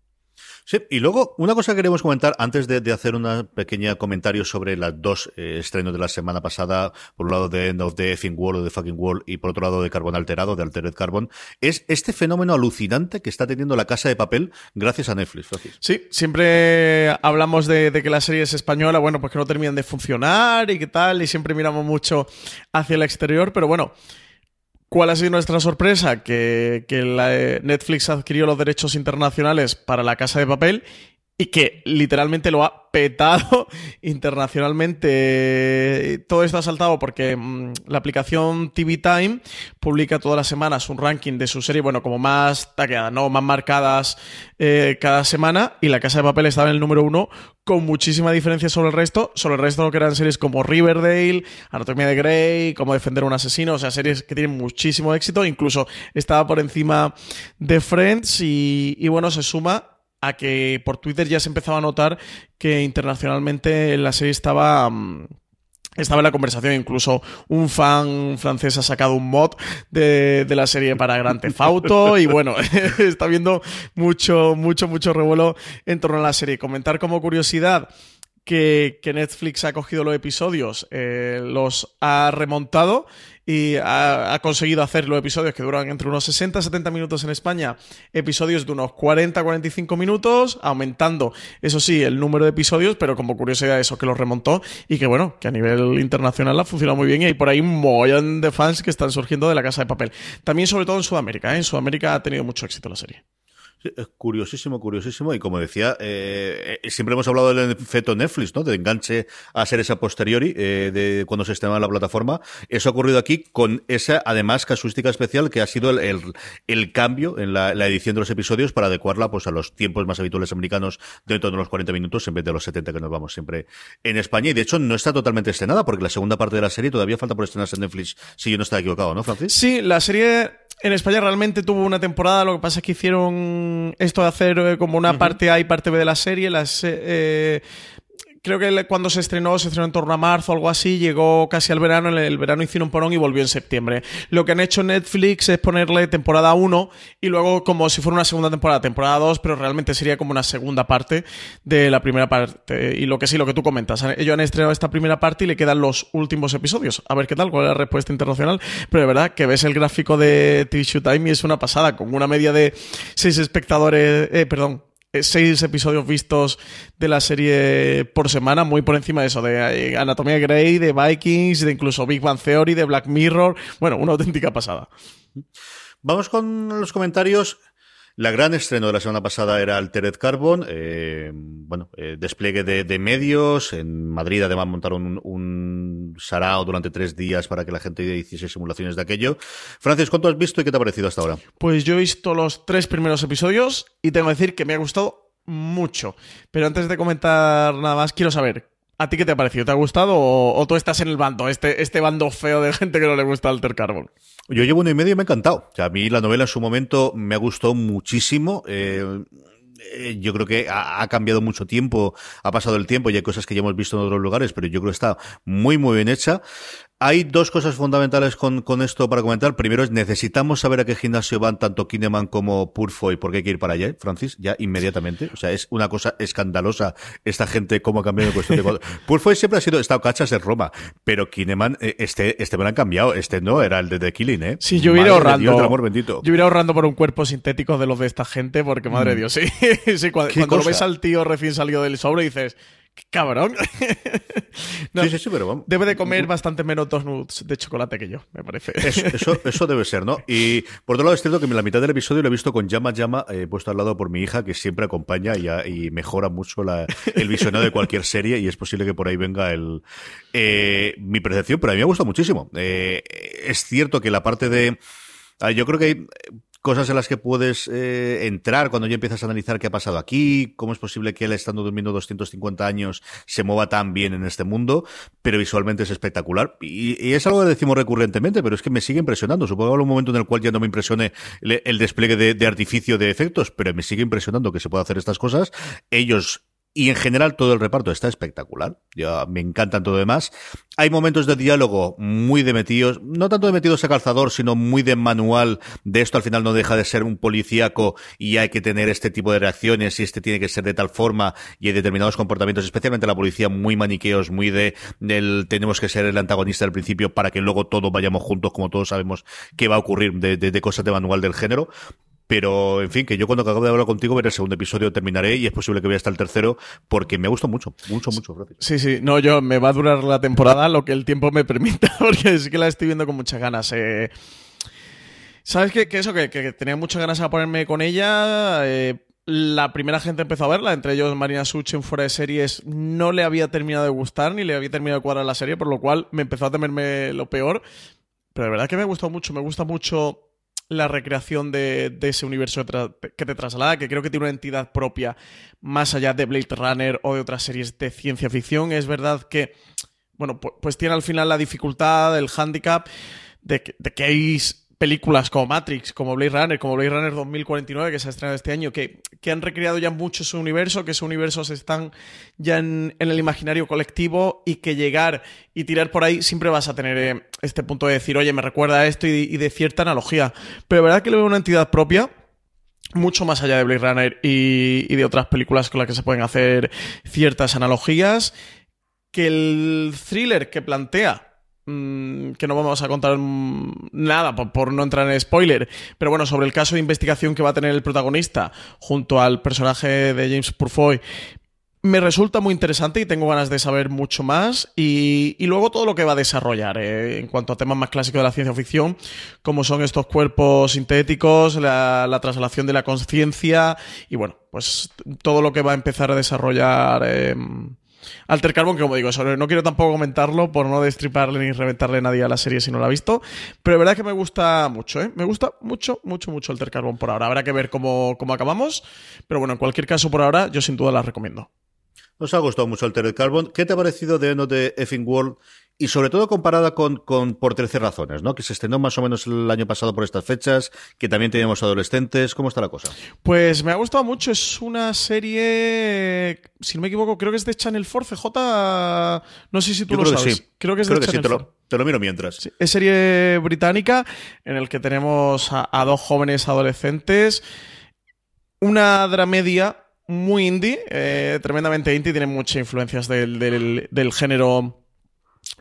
Sí, y luego una cosa que queremos comentar antes de, hacer un pequeño comentario sobre las dos eh, estrenos de la semana pasada, por un lado de End of the Effing World o de Fucking World y por otro lado de Carbon Alterado, de Altered Carbon, es este fenómeno alucinante que está teniendo la casa de papel gracias a Netflix. Sí, siempre hablamos de, que la serie es española, bueno, pues que no terminan de funcionar y qué tal, y siempre miramos mucho hacia el exterior, pero bueno, ¿Cuál ha sido nuestra sorpresa? Que, eh, Netflix adquirió los derechos internacionales para La Casa de Papel y que literalmente lo ha petado internacionalmente. Todo esto ha saltado porque mm, la aplicación TV Time publica todas las semanas un ranking de su serie, bueno, como más taqueadas, ¿no? Más marcadas eh, cada semana. Y La Casa de Papel estaba en el número uno con muchísima diferencia sobre el resto. Sobre el resto que eran series como Riverdale, Anatomía de Grey, Cómo defender a un asesino. O sea, series que tienen muchísimo éxito. Incluso estaba por encima de Friends y bueno, se suma a que por Twitter ya se empezaba a notar que internacionalmente la serie estaba... Mm, estaba en la conversación, incluso un fan francés ha sacado un mod de, la serie para Grand Theft Auto y bueno, está viendo mucho, mucho, mucho revuelo en torno a la serie. Comentar como curiosidad que, Netflix ha cogido los episodios, eh, los ha remontado y ha, conseguido hacer los episodios que duran entre unos 60 y 70 minutos en España, episodios de unos 40-45 minutos, aumentando, eso sí, el número de episodios, pero como curiosidad eso que los remontó y que bueno, que a nivel internacional ha funcionado muy bien y hay por ahí un montón de fans que están surgiendo de la casa de papel. También sobre todo en Sudamérica, ¿eh? en Sudamérica ha tenido mucho éxito la serie curiosísimo, curiosísimo. Y como decía, eh, eh, siempre hemos hablado del efecto Netflix, ¿no? De enganche a ser esa posteriori eh, de cuando se estrena la plataforma. Eso ha ocurrido aquí con esa, además, casuística especial que ha sido el, el, cambio en la, edición de los episodios para adecuarla pues a los tiempos más habituales americanos dentro de los 40 minutos en vez de los 70 que nos vamos siempre en España. Y de hecho no está totalmente estrenada porque la segunda parte de la serie todavía falta por estrenarse en Netflix, si yo no estoy equivocado, ¿no, Francis? Sí, la serie en España realmente tuvo una temporada, lo que pasa es que hicieron esto de hacer eh, como una parte A y parte B de la serie, las, eh, creo que cuando se estrenó, se estrenó en torno a marzo algo así, llegó casi al verano, en el verano hicieron un porón y volvió en septiembre. Lo que han hecho Netflix es ponerle temporada 1 y luego como si fuera una segunda temporada, temporada 2, pero realmente sería como una segunda parte de la primera parte. Y lo que sí, lo que tú comentas, ellos han estrenado esta primera parte y le quedan los últimos episodios. A ver qué tal, cuál es la respuesta internacional. Pero de verdad que ves el gráfico de Tissue Time y es una pasada, con una media de 6 espectadores, eh, perdón, seis episodios vistos de la serie por semana, muy por encima de eso, de eh, Anatomía Grey, de Vikings, de incluso Big Bang Theory, de Black Mirror. Bueno, una auténtica pasada. Vamos con los comentarios. La gran estreno de la semana pasada era Altered Carbon, eh, bueno, eh, despliegue de, medios. En Madrid además montaron un, sarao durante tres días para que la gente hiciese simulaciones de aquello. Francis, ¿cuánto has visto y qué te ha parecido hasta ahora? Pues yo he visto los tres primeros episodios y tengo que decir que me ha gustado mucho. Pero antes de comentar nada más, quiero saber, ¿A ti qué te ha parecido? ¿Te ha gustado o, tú estás en el bando, este, este bando feo de gente que no le gusta Alter Carbon? Yo llevo uno y medio y me ha encantado. a mí la novela en su momento me ha gustado muchísimo. Eh, eh, yo creo que ha, cambiado mucho tiempo, ha pasado el tiempo y hay cosas que ya hemos visto en otros lugares, pero yo creo que está muy, muy bien hecha. Hay dos cosas fundamentales con, con, esto para comentar. Primero es necesitamos saber a qué gimnasio van tanto Kineman como Purfoy porque hay que ir para allá, Francis, ya inmediatamente. O sea, es una cosa escandalosa esta gente cómo ha cambiado en cuestión de Purfoy siempre ha sido estado cachas en Roma, pero Kineman eh, este este me lo han cambiado, este no era el de The Killing, ¿eh? Sí, yo hubiera ahorrando. amor bendito. Yo hubiera ahorrando por un cuerpo sintético de los de esta gente porque madre de mm. Dios, sí, sí cuando, lo ves al tío recién salido del sobre dices cabrón. sí, sí, sí, pero vamos. Debe de comer bastante menos donuts de chocolate que yo, me parece. Eso, eso, debe ser, ¿no? Y por otro lado es cierto que en la mitad del episodio lo he visto con llama llama eh, puesto al lado por mi hija, que siempre acompaña y, mejora mucho el visionado de cualquier serie y es posible que por ahí venga el eh, mi percepción, pero a mí me ha gustado muchísimo. Eh, es cierto que la parte de... Ah, yo creo que hay cosas en las que puedes eh, entrar cuando ya empiezas a analizar qué ha pasado aquí, cómo es posible que él estando durmiendo 250 años se mueva tan bien en este mundo, pero visualmente es espectacular. Y, es algo que decimos recurrentemente, pero es que me sigue impresionando. Supongo que habrá un momento en el cual ya no me impresione el, despliegue de, de artificio de efectos, pero me sigue impresionando que se pueda hacer estas cosas. Ellos y en general todo el reparto está espectacular. Ya me encantan todo demás. Hay momentos de diálogo muy de metidos, no tanto de metidos a calzador, sino muy de manual. De esto al final no deja de ser un policíaco y hay que tener este tipo de reacciones y este tiene que ser de tal forma y hay determinados comportamientos, especialmente la policía, muy maniqueos, muy de del tenemos que ser el antagonista al principio para que luego todos vayamos juntos, como todos sabemos que va a ocurrir de, de cosas de manual del género. Pero, en fin, que yo cuando acabo de hablar contigo, ver el segundo episodio terminaré y es posible que vea hasta el tercero porque me ha gustado mucho, mucho, mucho. Sí, sí, no, yo me va a durar la temporada lo que el tiempo me permita porque es que la estoy viendo con muchas ganas. Eh. ¿Sabes qué? Que eso, que, tenía muchas ganas de ponerme con ella. Eh, la primera gente empezó a verla, entre ellos Marina Such en fuera de series, no le había terminado de gustar ni le había terminado de cuadrar la serie, por lo cual me empezó a temerme lo peor. Pero de verdad que me ha gustado mucho, me gusta mucho la recreación de, ese universo que te traslada, que creo que tiene una entidad propia más allá de Blade Runner o de otras series de ciencia ficción. Es verdad que, bueno, pues, tiene al final la dificultad, el handicap de de que hay películas como Matrix, como Blade Runner, como Blade Runner 2049, que se ha estrenado este año, que, que han recreado ya mucho su universo, que esos universos están ya en, el imaginario colectivo y que llegar y tirar por ahí siempre vas a tener eh, este punto de decir, oye, me recuerda a esto y, de cierta analogía. Pero la verdad que le veo una entidad propia mucho más allá de Blade Runner y, de otras películas con las que se pueden hacer ciertas analogías, que el thriller que plantea que no vamos a contar mm, nada por, no entrar en spoiler, pero bueno, sobre el caso de investigación que va a tener el protagonista junto al personaje de James Purfoy, me resulta muy interesante y tengo ganas de saber mucho más. Y, y luego todo lo que va a desarrollar eh, en cuanto a temas más clásicos de la ciencia ficción, como son estos cuerpos sintéticos, la, la traslación de la conciencia y bueno, pues todo lo que va a empezar a desarrollar. Eh, Alter Carbon, que como digo, no quiero tampoco comentarlo por no destriparle ni reventarle a nadie a la serie si no la ha visto, pero de verdad que me gusta mucho, ¿eh? Me gusta mucho, mucho, mucho Alter Carbon por ahora. Habrá que ver cómo, cómo acabamos, pero bueno, en cualquier caso por ahora yo sin duda la recomiendo. Nos ha gustado mucho Altered Carbon. ¿Qué te ha parecido de No de Effing World? Y sobre todo comparada con, con Por 13 razones, ¿no? Que se estrenó más o menos el año pasado por estas fechas, que también teníamos adolescentes. ¿Cómo está la cosa? Pues me ha gustado mucho. Es una serie, si no me equivoco, creo que es de Channel 4, CJ. No sé si tú Yo lo creo que sabes. sí. Creo que es Creo de que sí, Channel te 4. lo, te lo miro mientras. Sí, es serie británica en el que tenemos a, a dos jóvenes adolescentes. Una dramedia muy indie, eh, tremendamente indie, tiene muchas influencias del, del, del género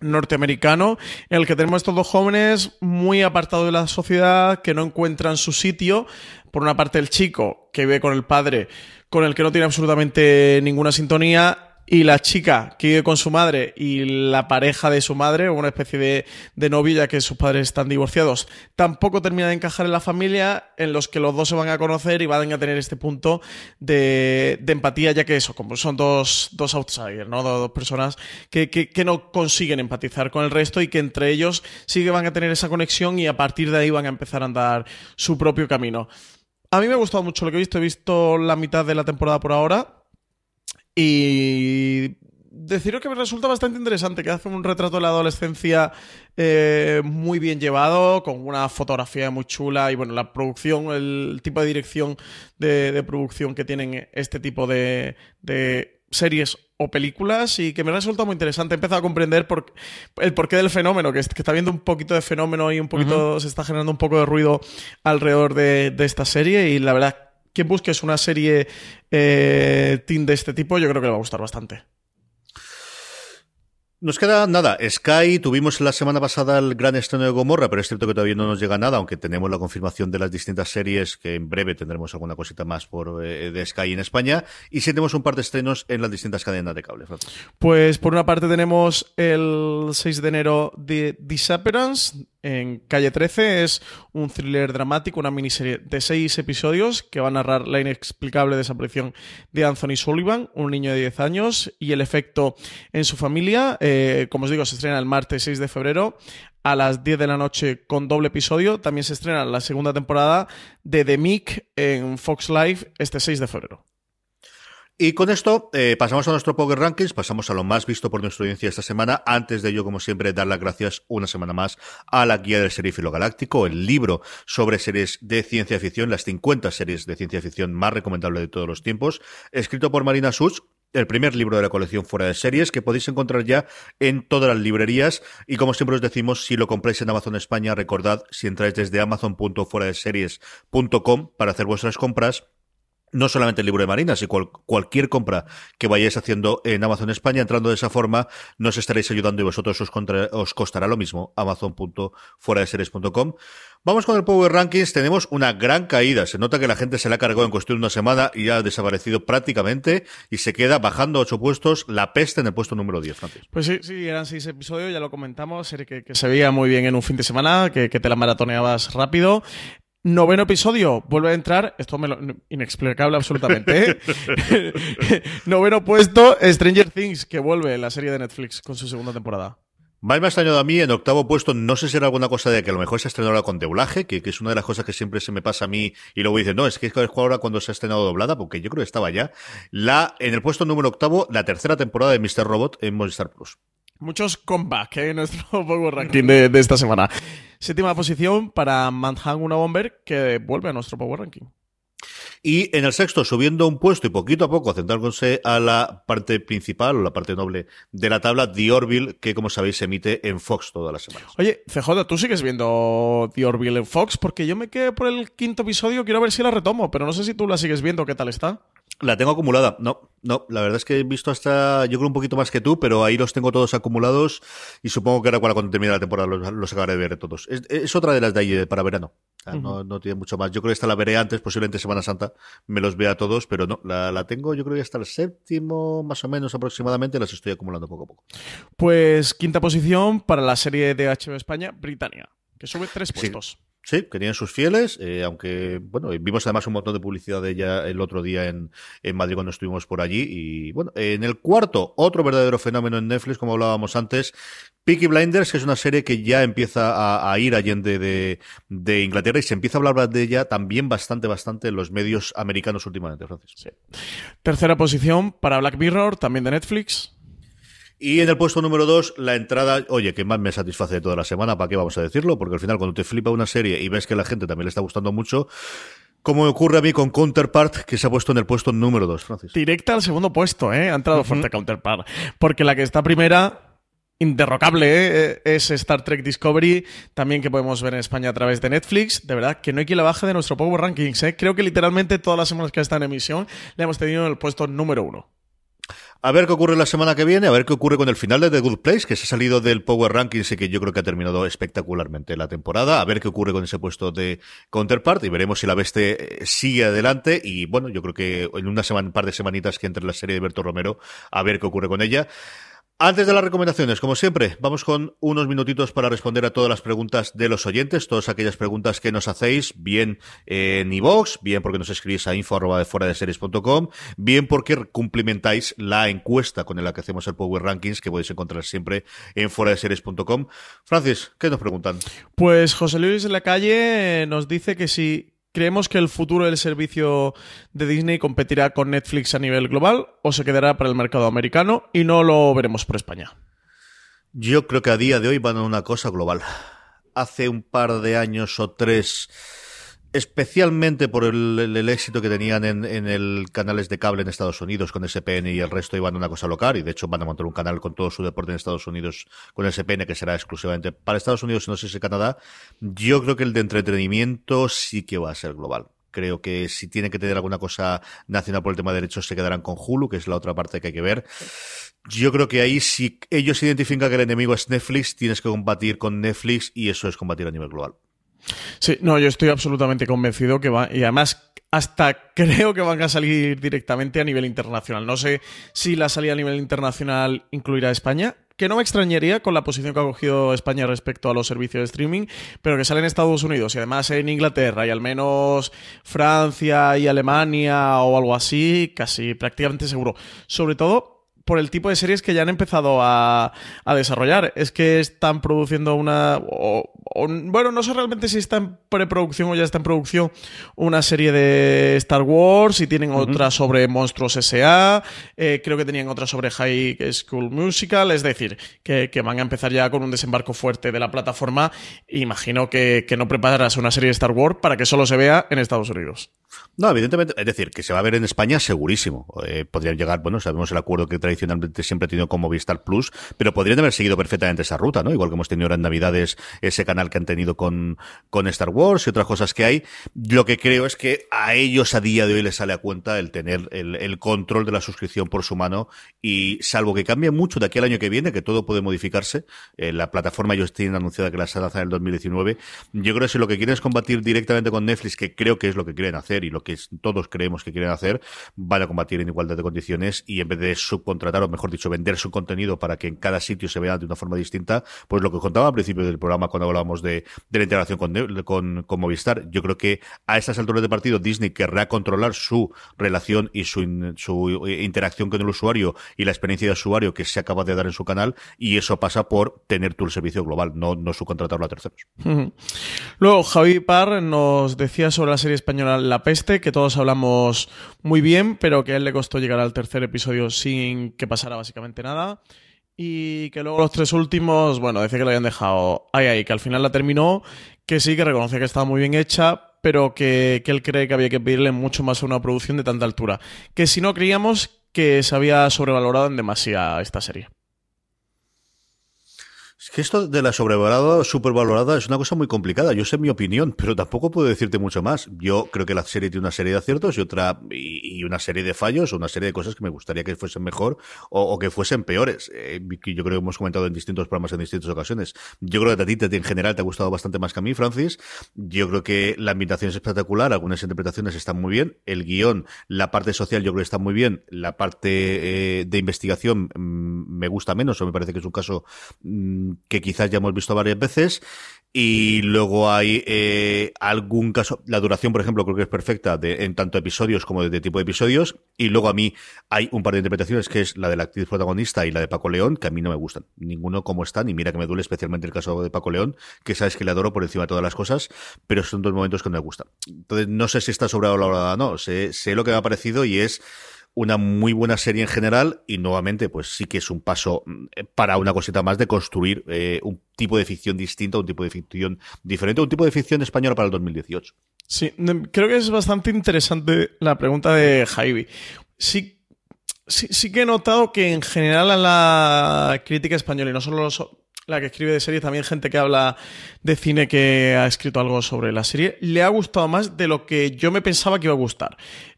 norteamericano, en el que tenemos estos dos jóvenes muy apartados de la sociedad, que no encuentran su sitio. Por una parte, el chico que vive con el padre, con el que no tiene absolutamente ninguna sintonía, y la chica que vive con su madre y la pareja de su madre, una especie de, de novio, ya que sus padres están divorciados, tampoco termina de encajar en la familia, en los que los dos se van a conocer y van a tener este punto de, de empatía, ya que eso, como son dos, dos outsiders, ¿no? Dos, personas que, que, que, no consiguen empatizar con el resto y que entre ellos sí que van a tener esa conexión y a partir de ahí van a empezar a andar su propio camino. A mí me ha gustado mucho lo que he visto, he visto la mitad de la temporada por ahora. Y deciros que me resulta bastante interesante, que hace un retrato de la adolescencia eh, muy bien llevado, con una fotografía muy chula y bueno, la producción, el tipo de dirección de, de producción que tienen este tipo de, de series o películas y que me resulta muy interesante. He empezado a comprender por, el porqué del fenómeno, que, es, que, está viendo un poquito de fenómeno y un poquito, uh -huh. se está generando un poco de ruido alrededor de, de esta serie y la verdad quien busques una serie eh, teen de este tipo, yo creo que le va a gustar bastante. Nos queda nada. Sky, tuvimos la semana pasada el gran estreno de Gomorra, pero es cierto que todavía no nos llega nada, aunque tenemos la confirmación de las distintas series, que en breve tendremos alguna cosita más por eh, de Sky en España. Y sí tenemos un par de estrenos en las distintas cadenas de cable. Pues por una parte tenemos el 6 de enero de Disappearance, en Calle 13 es un thriller dramático, una miniserie de seis episodios que va a narrar la inexplicable desaparición de Anthony Sullivan, un niño de 10 años, y el efecto en su familia. Eh, como os digo, se estrena el martes 6 de febrero a las 10 de la noche con doble episodio. También se estrena la segunda temporada de The Mick en Fox Live este 6 de febrero. Y con esto eh, pasamos a nuestro Power Rankings, pasamos a lo más visto por nuestra audiencia esta semana. Antes de ello, como siempre, dar las gracias una semana más a la guía del serífilo galáctico, el libro sobre series de ciencia ficción, las 50 series de ciencia ficción más recomendables de todos los tiempos, escrito por Marina Such, el primer libro de la colección fuera de series que podéis encontrar ya en todas las librerías y como siempre os decimos si lo compráis en Amazon España recordad si entráis desde amazon.fueradeseries.com para hacer vuestras compras no solamente el libro de Marina, sino cual, cualquier compra que vayáis haciendo en Amazon España, entrando de esa forma, nos estaréis ayudando y vosotros os, contra, os costará lo mismo, amazon.fueradeseries.com. Vamos con el Power Rankings, tenemos una gran caída, se nota que la gente se la cargado en cuestión de una semana y ha desaparecido prácticamente y se queda bajando ocho puestos, la peste en el puesto número 10, Francis. Pues sí, sí, eran seis episodios, ya lo comentamos, que, que se veía muy bien en un fin de semana, que te la maratoneabas rápido. Noveno episodio, vuelve a entrar, esto me lo, inexplicable absolutamente. ¿eh? Noveno puesto, Stranger Things, que vuelve la serie de Netflix con su segunda temporada. Más me ha extrañado a mí en octavo puesto, no sé si era alguna cosa de que a lo mejor se ha estrenado ahora con doblaje, que, que, es una de las cosas que siempre se me pasa a mí y luego dicen, no, es que es ahora cuando se ha estrenado doblada, porque yo creo que estaba ya. La, en el puesto número octavo, la tercera temporada de Mr. Robot en Movistar Plus. Muchos comeback ¿eh? en nuestro Power Ranking de, de, esta semana. Séptima posición para Manhattan una Bomber que vuelve a nuestro Power Ranking. Y en el sexto, subiendo un puesto y poquito a poco centrándose a la parte principal o la parte noble de la tabla, The Orville, que como sabéis se emite en Fox todas las semanas. Oye, CJ, ¿tú sigues viendo The Orville en Fox? Porque yo me quedé por el quinto episodio, quiero ver si la retomo, pero no sé si tú la sigues viendo, ¿qué tal está? La tengo acumulada. No, no, la verdad es que he visto hasta, yo creo un poquito más que tú, pero ahí los tengo todos acumulados y supongo que ahora cuando termine la temporada los, los acabaré de ver todos. Es, otra de las de ahí para verano. no, no, tiene mucho más. Yo creo que esta la veré antes, posiblemente Semana Santa me los vea todos, pero no, la, la tengo yo creo que hasta el séptimo, más o menos aproximadamente, las estoy acumulando poco a poco. Pues quinta posición para la serie de HBO España, Britannia, que sube tres puestos. Sí, que tienen sus fieles, eh, aunque, bueno, vimos además un montón de publicidad de ella el otro día en, en Madrid cuando estuvimos por allí. Y bueno, en el cuarto, otro verdadero fenómeno en Netflix, como hablábamos antes, Peaky Blinders, que es una serie que ya empieza a, ir allende de, de, Inglaterra y se empieza a hablar de ella también bastante, bastante en los medios americanos últimamente, Francis. Sí. Tercera posición para Black Mirror, también de Netflix. Y en el puesto número dos, la entrada, oye, que más me satisface de toda la semana, ¿para qué vamos a decirlo? Porque al final cuando te flipa una serie y ves que la gente también le está gustando mucho, como ocurre a mí con Counterpart, que se ha puesto en el puesto número dos, Francis. Directa al segundo puesto, ¿eh? Ha entrado fuerte Counterpart. Porque la que está primera, interrocable ¿eh? es Star Trek Discovery, también que podemos ver en España a través de Netflix. De verdad, que no hay quien la baje de nuestro Power Rankings. ¿eh? Creo que literalmente todas las semanas que está en emisión le hemos tenido en el puesto número uno. A ver qué ocurre la semana que viene, a ver qué ocurre con el final de The Good Place, que se ha salido del Power Rankings y que yo creo que ha terminado espectacularmente la temporada. A ver qué ocurre con ese puesto de Counterpart y veremos si la Beste eh, sigue adelante. Y bueno, yo creo que en una semana, un par de semanitas que entre la serie de Berto Romero, a ver qué ocurre con ella. Antes de las recomendaciones, como siempre, vamos con unos minutitos para responder a todas las preguntas de los oyentes, todas aquellas preguntas que nos hacéis, bien en iVox, bien porque nos escribís a info de fuera de series.com, bien porque cumplimentáis la encuesta con la que hacemos el Power Rankings, que podéis encontrar siempre en fuera series.com. Francis, ¿qué nos preguntan? Pues José Luis en la calle nos dice que si ¿Creemos que el futuro del servicio de Disney competirá con Netflix a nivel global o se quedará para el mercado americano y no lo veremos por España? Yo creo que a día de hoy van a una cosa global. Hace un par de años o tres especialmente por el, éxito que tenían en, en el canales de cable en Estados Unidos con SPN y el resto iban a una cosa local y de hecho van a montar un canal con todo su deporte en Estados Unidos con SPN que será exclusivamente para Estados Unidos y no sé si Canadá. Yo creo que el de entretenimiento sí que va a ser global. Creo que si tiene que tener alguna cosa nacional por el tema de derechos se quedarán con Hulu, que es la otra parte que hay que ver. Yo creo que ahí si ellos identifican que el enemigo es Netflix, tienes que combatir con Netflix y eso es combatir a nivel global. Sí, no, yo estoy absolutamente convencido que va, y además hasta creo que van a salir directamente a nivel internacional. No sé si la salida a nivel internacional incluirá a España, que no me extrañaría con la posición que ha cogido España respecto a los servicios de streaming, pero que sale en Estados Unidos y además en Inglaterra y al menos Francia y Alemania o algo así, casi prácticamente seguro. Sobre todo por el tipo de series que ya han empezado a, desarrollar. Es que están produciendo una. bueno, no sé realmente si está en preproducción o ya está en producción una serie de Star Wars y tienen otra sobre Monstruos S.A. Eh, creo que tenían otra sobre High School Musical. Es decir, que, van a empezar ya con un desembarco fuerte de la plataforma. Imagino que, que no prepararás una serie de Star Wars para que solo se vea en Estados Unidos. No, evidentemente, es decir, que se va a ver en España segurísimo. Eh, podrían llegar, bueno, sabemos el acuerdo que tradicionalmente siempre ha tenido con Movistar Plus, pero podrían haber seguido perfectamente esa ruta, ¿no? Igual que hemos tenido ahora en Navidades ese canal que han tenido con, con Star Wars y otras cosas que hay. Lo que creo es que a ellos a día de hoy les sale a cuenta el tener el, control de la suscripción por su mano y salvo que cambie mucho de aquí al año que viene, que todo puede modificarse, eh, la plataforma ellos tienen anunciada que la lanza en el 2019, yo creo que si lo que quieren es combatir directamente con Netflix, que creo que es lo que quieren hacer y lo que todos creemos que quieren hacer, van a combatir en igualdad de condiciones y en vez de subcontratar, o mejor dicho, vender su contenido para que en cada sitio se vea de una forma distinta, pues lo que contaba al principio del programa cuando hablábamos de, la integración con, Movistar, yo creo que a estas alturas de partido Disney querrá controlar su relación y su, su interacción con el usuario y la experiencia de usuario que se acaba de dar en su canal y eso pasa por tener tu servicio global, no, no subcontratarlo a terceros. Luego, Javi Parr nos decía sobre la serie española La Peste, que todos hablamos muy bien, pero que a él le costó llegar al tercer episodio sin que pasara básicamente nada. Y que luego los tres últimos, bueno, decía que lo habían dejado ahí, ahí, que al final la terminó, que sí, que reconocía que estaba muy bien hecha, pero que, que él cree que había que pedirle mucho más a una producción de tanta altura. Que si no creíamos que se había sobrevalorado en demasía esta serie. Que esto de la sobrevalorada, supervalorada, es una cosa muy complicada. Yo sé mi opinión, pero tampoco puedo decirte mucho más. Yo creo que la serie tiene una serie de aciertos y otra, y, una serie de fallos, o una serie de cosas que me gustaría que fuesen mejor o, que fuesen peores. Eh, yo creo que hemos comentado en distintos programas en distintas ocasiones. Yo creo que a ti en general te ha gustado bastante más que a mí, Francis. Yo creo que la ambientación es espectacular, algunas interpretaciones están muy bien, el guion, la parte social yo creo que está muy bien, la parte eh, de investigación mm, me gusta menos, o me parece que es un caso mm, que quizás ya hemos visto varias veces. Y luego hay eh, algún caso, la duración, por ejemplo, creo que es perfecta de, en tanto episodios como de, tipo de episodios. Y luego a mí hay un par de interpretaciones que es la de la actriz protagonista y la de Paco León, que a mí no me gustan. Ninguno como están. Y mira que me duele especialmente el caso de Paco León, que sabes que le adoro por encima de todas las cosas, pero son dos momentos que no me gustan. Entonces, no sé si está sobrevalorada o no. Sé, sé lo que me ha parecido y es una muy buena serie en general y nuevamente pues sí que es un paso mm, para una cosita más de construir eh, un tipo de ficción distinto, un tipo de ficción diferente, un tipo de ficción española para el 2018. Sí, creo que es bastante interesante la pregunta de Javi. Sí, sí, sí que he notado que en general a la crítica española y no solo la que escribe de serie, también gente que habla de cine que ha escrito algo sobre la serie, le ha gustado más de lo que yo me pensaba que iba a gustar.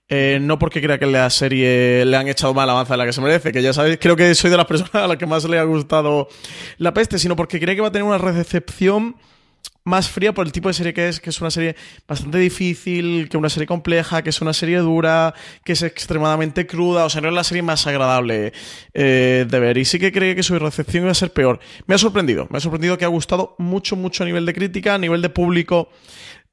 Eh, no porque crea que la serie le han echado más avanza de la que se merece, que ya sabéis, creo que soy de las personas a las que más le ha gustado La Peste, sino porque cree que va a tener una recepción más fría por el tipo de serie que es, que es una serie bastante difícil, que es una serie compleja, que es una serie dura, que es extremadamente cruda, o sea, no es la serie más agradable eh, de ver. Y sí que cree que su recepción iba a ser peor. Me ha sorprendido, me ha sorprendido que ha gustado mucho, mucho a nivel de crítica, a nivel de público.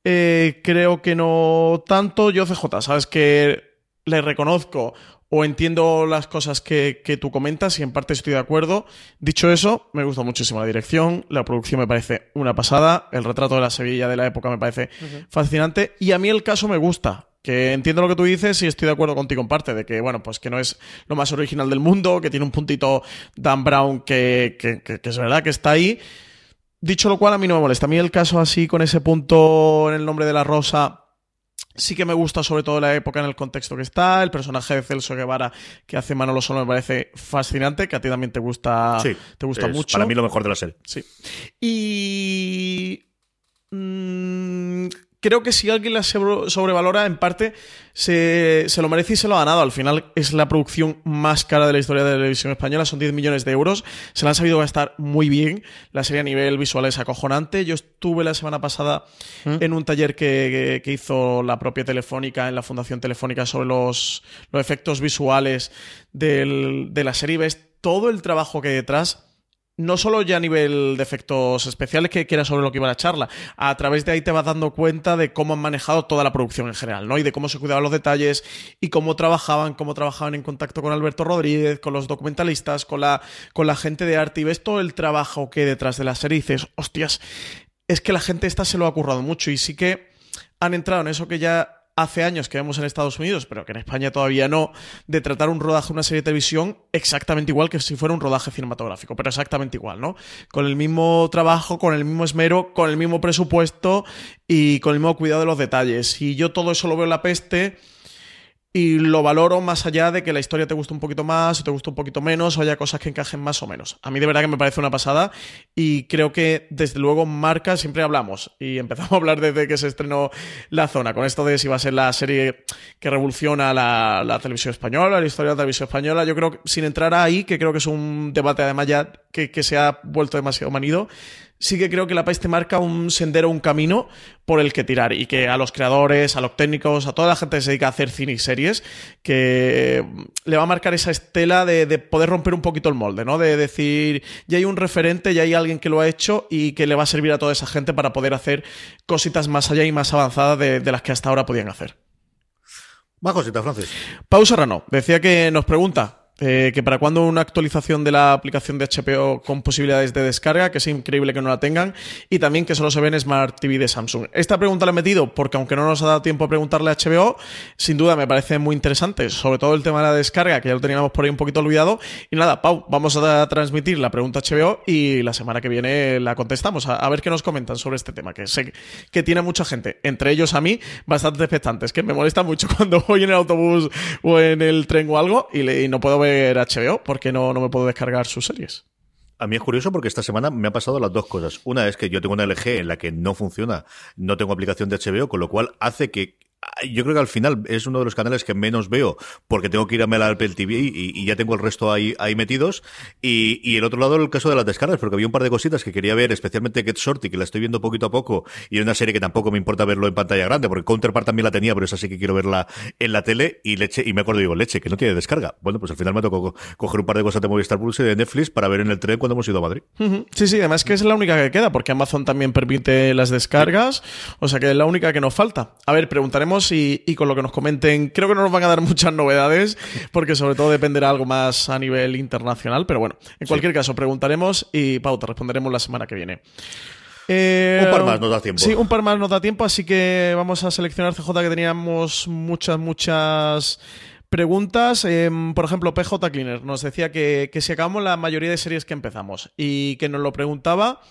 Eh, creo que no tanto. Yo, CJ, sabes que le reconozco o entiendo las cosas que, tú comentas y en parte estoy de acuerdo. Dicho eso, me gusta muchísimo la dirección, la producción me parece una pasada, el retrato de la Sevilla de la época me parece fascinante y a mí el caso me gusta. Que entiendo lo que tú dices y estoy de acuerdo contigo en parte, de que, bueno, pues que no es lo más original del mundo, que tiene un puntito Dan Brown que, que, que es verdad que está ahí, Dicho lo cual, a mí no me molesta. A mí el caso así, con ese punto en el nombre de la rosa, sí que me gusta sobre todo la época en el contexto que está. El personaje de Celso Guevara que hace Manolo Solo me parece fascinante, que a ti también te gusta, sí, te gusta mucho. Para mí lo mejor de la serie. Sí. Y... Mm, creo que si alguien la sobrevalora, en parte se, se, lo merece y se lo ha ganado. Al final es la producción más cara de la historia de la televisión española, son 10 millones de euros. Se la han sabido gastar muy bien. La serie a nivel visual es acojonante. Yo estuve la semana pasada ¿Mm? en un taller que, que, hizo la propia Telefónica en la Fundación Telefónica sobre los, los efectos visuales del, de la serie. Ves todo el trabajo que hay detrás no solo ya a nivel de efectos especiales, que, era sobre lo que iba la charla, a través de ahí te vas dando cuenta de cómo han manejado toda la producción en general, ¿no? Y de cómo se cuidaban los detalles y cómo trabajaban, cómo trabajaban en contacto con Alberto Rodríguez, con los documentalistas, con la, con la gente de arte y ves todo el trabajo que hay detrás de la serie y dices, hostias, es que la gente esta se lo ha currado mucho y sí que han entrado en eso que ya hace años que vemos en Estados Unidos, pero que en España todavía no, de tratar un rodaje, una serie de televisión exactamente igual que si fuera un rodaje cinematográfico, pero exactamente igual, ¿no? Con el mismo trabajo, con el mismo esmero, con el mismo presupuesto y con el mismo cuidado de los detalles. Y yo todo eso lo veo en la peste y lo valoro más allá de que la historia te guste un poquito más o te guste un poquito menos o haya cosas que encajen más o menos. A mí de verdad que me parece una pasada y creo que desde luego marca, siempre hablamos y empezamos a hablar desde que se estrenó La Zona, con esto de si va a ser la serie que revoluciona la, televisión española, la historia de la televisión española. Yo creo que sin entrar ahí, que creo que es un debate además ya que, que se ha vuelto demasiado manido, sí que creo que la peste marca un sendero, un camino por el que tirar y que a los creadores, a los técnicos, a toda la gente que se dedica a hacer cine y series, que le va a marcar esa estela de, poder romper un poquito el molde, ¿no? De decir, ya hay un referente, ya hay alguien que lo ha hecho y que le va a servir a toda esa gente para poder hacer cositas más allá y más avanzadas de, de las que hasta ahora podían hacer. Más cositas, Francis. Pausa Rano. Decía que nos pregunta Eh, que para cuando una actualización de la aplicación de HBO con posibilidades de descarga, que es increíble que no la tengan, y también que solo se ve en Smart TV de Samsung. Esta pregunta la he metido porque aunque no nos ha dado tiempo a preguntarle a HBO, sin duda me parece muy interesante, sobre todo el tema de la descarga, que ya lo teníamos por ahí un poquito olvidado. Y nada, Pau, vamos a transmitir la pregunta a HBO y la semana que viene la contestamos, a, ver qué nos comentan sobre este tema, que sé que tiene mucha gente, entre ellos a mí, bastante expectantes, que me molesta mucho cuando voy en el autobús o en el tren o algo y, y no puedo ver HBO porque no, no me puedo descargar sus series. A mí es curioso porque esta semana me ha pasado las dos cosas. Una es que yo tengo una LG en la que no funciona, no tengo aplicación de HBO, con lo cual hace que yo creo que al final es uno de los canales que menos veo porque tengo que irme al Apple TV y, y ya tengo el resto ahí, ahí metidos. Y, y el otro lado, el caso de las descargas, porque había un par de cositas que quería ver, especialmente Get Shorty, que la estoy viendo poquito a poco, y una serie que tampoco me importa verlo en pantalla grande, porque Counterpart también la tenía, pero esa sí que quiero verla en la tele. Y leche, y me acuerdo, digo, leche, que no tiene descarga. Bueno, pues al final me tocó co- coger un par de cosas de Movistar Plus y de Netflix para ver en el tren cuando hemos ido a Madrid. Sí, sí, además que es la única que queda, porque Amazon también permite las descargas, o sea que es la única que nos falta. A ver, preguntaremos y, y con lo que nos comenten, creo que no nos van a dar muchas novedades, porque sobre todo dependerá algo más a nivel internacional, pero bueno, en cualquier caso, preguntaremos y pauta, responderemos la semana que viene. Eh, Un par más nos da tiempo. Sí, un par más nos da tiempo, así que vamos a seleccionar CJ que teníamos muchas, muchas preguntas. Eh, por ejemplo, PJ Cleaner nos decía que, que si acabamos la mayoría de series que empezamos y que nos lo preguntaba.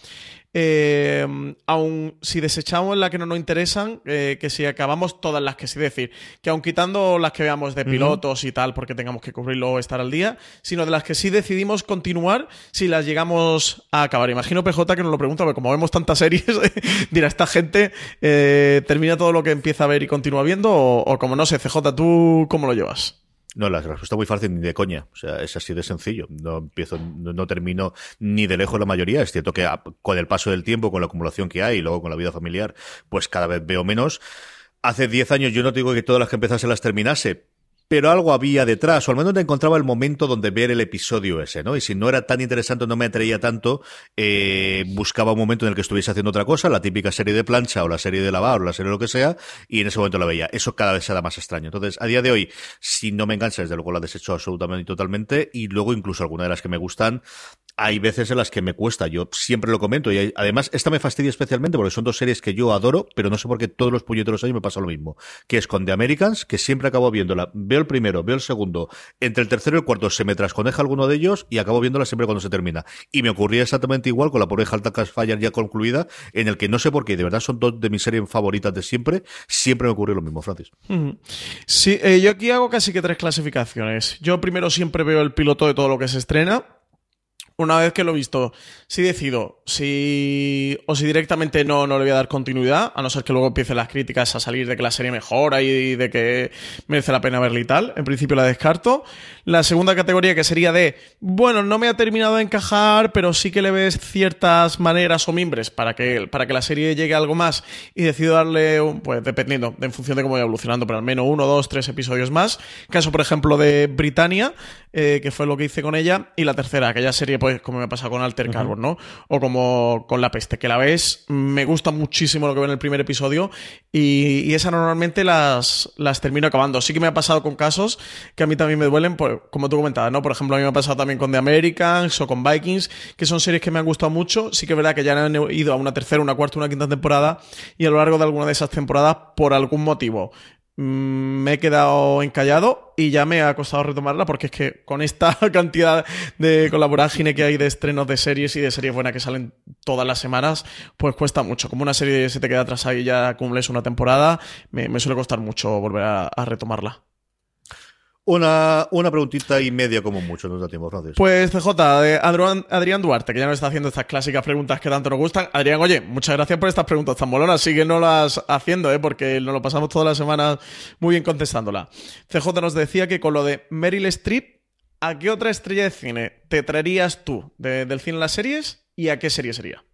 Eh, aun si desechamos las que no nos interesan, eh, que si acabamos todas las que sí decir, que aun quitando las que veamos de pilotos y tal, porque tengamos que cubrirlo o estar al día, sino de las que sí decidimos continuar si las llegamos a acabar. Imagino PJ que nos lo pregunta, porque como vemos tantas series, dirá esta gente eh, termina todo lo que empieza a ver y continúa viendo, o, o como no sé, CJ, ¿tú cómo lo llevas? No, la respuesta es muy fácil ni de coña. O sea, es así de sencillo. No empiezo, no, no termino ni de lejos la mayoría. Es cierto que con el paso del tiempo, con la acumulación que hay y luego con la vida familiar, pues cada vez veo menos. Hace 10 años yo no te digo que todas las que empezase las terminase, pero algo había detrás, o al menos te encontraba el momento donde ver el episodio ese, ¿no? Y si no era tan interesante, no me atraía tanto, eh, buscaba un momento en el que estuviese haciendo otra cosa, la típica serie de plancha o la serie de lavar o la serie de lo que sea, y en ese momento la veía. Eso cada vez se da más extraño. Entonces, a día de hoy, si no me engancha, desde luego la desecho absolutamente y totalmente, y luego incluso alguna de las que me gustan, hay veces en las que me cuesta, yo siempre lo comento, y además esta me fastidia especialmente porque son dos series que yo adoro, pero no sé por qué todos los puñeteros años me pasa lo mismo, que es Americans, que siempre acabo viéndola, el primero, veo el segundo, entre el tercero y el cuarto se me trasconeja alguno de ellos y acabo viéndola siempre cuando se termina. Y me ocurría exactamente igual con la pobre Halta Fire ya concluida, en el que no sé por qué, de verdad son dos de mis series favoritas de siempre, siempre me ocurre lo mismo, Francis. Sí, eh, yo aquí hago casi que tres clasificaciones. Yo primero siempre veo el piloto de todo lo que se estrena. Una vez que lo he visto, si decido si o si directamente no, no le voy a dar continuidad, a no ser que luego empiecen las críticas a salir de que la serie mejora y de que merece la pena verla y tal. En principio la descarto. La segunda categoría que sería de, bueno, no me ha terminado de encajar, pero sí que le ves ciertas maneras o mimbres para que, para que la serie llegue a algo más y decido darle, pues dependiendo, de- en función de cómo vaya evolucionando, pero al menos uno, dos, tres episodios más. Caso, por ejemplo, de Britannia, eh, que fue lo que hice con ella. Y la tercera, aquella serie, pues como me ha pasado con Alter Carbon, ¿no? O como con La Peste, que la ves, me gusta muchísimo lo que veo en el primer episodio y, y esa normalmente las, las termino acabando. Sí que me ha pasado con casos que a mí también me duelen, pues, como tú comentabas, ¿no? Por ejemplo, a mí me ha pasado también con The Americans o con Vikings, que son series que me han gustado mucho. Sí que es verdad que ya han ido a una tercera, una cuarta, una quinta temporada y a lo largo de alguna de esas temporadas, por algún motivo, me he quedado encallado y ya me ha costado retomarla porque es que con esta cantidad de colaboración que hay de estrenos de series y de series buenas que salen todas las semanas, pues cuesta mucho. Como una serie se te queda atrás ahí y ya cumples una temporada, me, suele costar mucho volver a retomarla. Una, una preguntita y media como mucho, nos da tiempo, Francis. Pues CJ, de Adrián, Adrián Duarte, que ya nos está haciendo estas clásicas preguntas que tanto nos gustan. Adrián, oye, muchas gracias por estas preguntas tan molonas. las haciendo, ¿eh? porque nos lo pasamos todas las semanas muy bien contestándola. CJ nos decía que con lo de Meryl Streep, ¿a qué otra estrella de cine te traerías tú de- del cine en las series y a qué serie sería?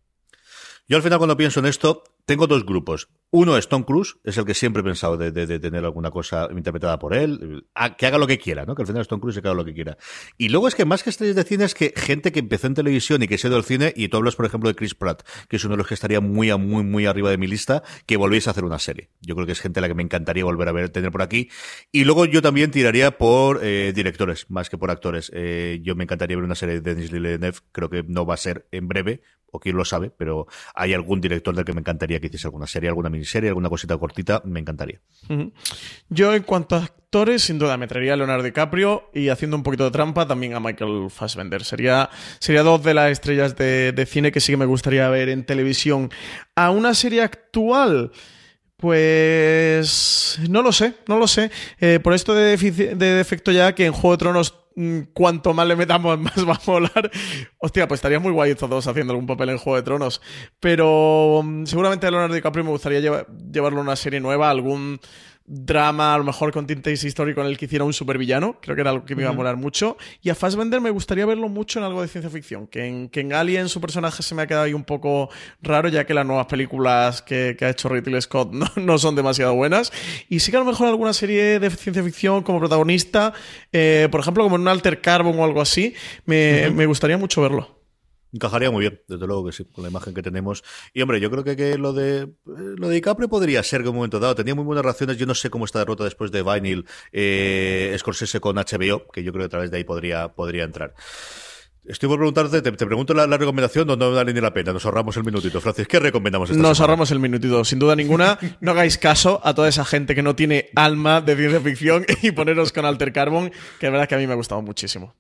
Yo al final cuando pienso en esto, tengo dos grupos. Uno es Tom Cruise, es el que siempre he pensado de, tener alguna cosa interpretada por él, que haga lo que quiera, ¿no? Que al final es Tom Cruise y que haga lo que quiera. Y luego es que más que estrellas de cine es que gente que empezó en televisión y que se ha ido al cine, y tú hablas, por ejemplo, de Chris Pratt, que es uno de los que estaría muy, muy, muy arriba de mi lista, que volvéis a hacer una serie. Yo creo que es gente a la que me encantaría volver a ver, tener por aquí. Y luego yo también tiraría por eh, directores, más que por actores. Eh, yo me encantaría ver una serie de Denis Villeneuve, creo que no va a ser en breve, o quién lo sabe, pero hay algún director del que me encantaría que hiciese alguna serie, alguna miniserie, alguna cosita cortita, me encantaría. Yo, en cuanto a actores, sin duda me traería a Leonardo DiCaprio y haciendo un poquito de trampa también a Michael Fassbender. Sería, sería dos de las estrellas de, cine que sí que me gustaría ver en televisión. A una serie actual. Pues no lo sé, no lo sé. Eh, por esto de, de defecto ya que en Juego de Tronos cuanto más le metamos, más va a molar. Hostia, pues estaría muy guay estos dos haciendo algún papel en Juego de Tronos. Pero mm, seguramente a Leonardo DiCaprio me gustaría llevarlo a una serie nueva, algún drama, a lo mejor con tintes histórico en el que hiciera un supervillano. Creo que era algo que me iba a molar mucho. Y a Fassbender me gustaría verlo mucho en algo de ciencia ficción. Que en, que en Alien su personaje se me ha quedado ahí un poco raro, ya que las nuevas películas que, ha hecho Ridley Scott no, son demasiado buenas. Y sí que a lo mejor alguna serie de ciencia ficción como protagonista, eh, por ejemplo, como en un Alter Carbon o algo así, me gustaría mucho verlo. Encajaría muy bien, desde luego que sí, con la imagen que tenemos. Y hombre, yo creo que, lo de lo de DiCaprio podría ser que en un momento dado tenía muy buenas relaciones. Yo no sé cómo está derrota después de Vinyl eh, Scorsese con HBO, que yo creo que a través de ahí podría, podría entrar. Estoy por preguntarte, te, pregunto la, recomendación donde no vale ni la pena. Nos ahorramos el minutito. Francis, ¿qué recomendamos esta Nos ahorramos el minutito, sin duda ninguna. No hagáis caso a toda esa gente que no tiene alma de ciencia ficción y poneros con Alter Carbon, que de verdad que a mí me ha gustado muchísimo.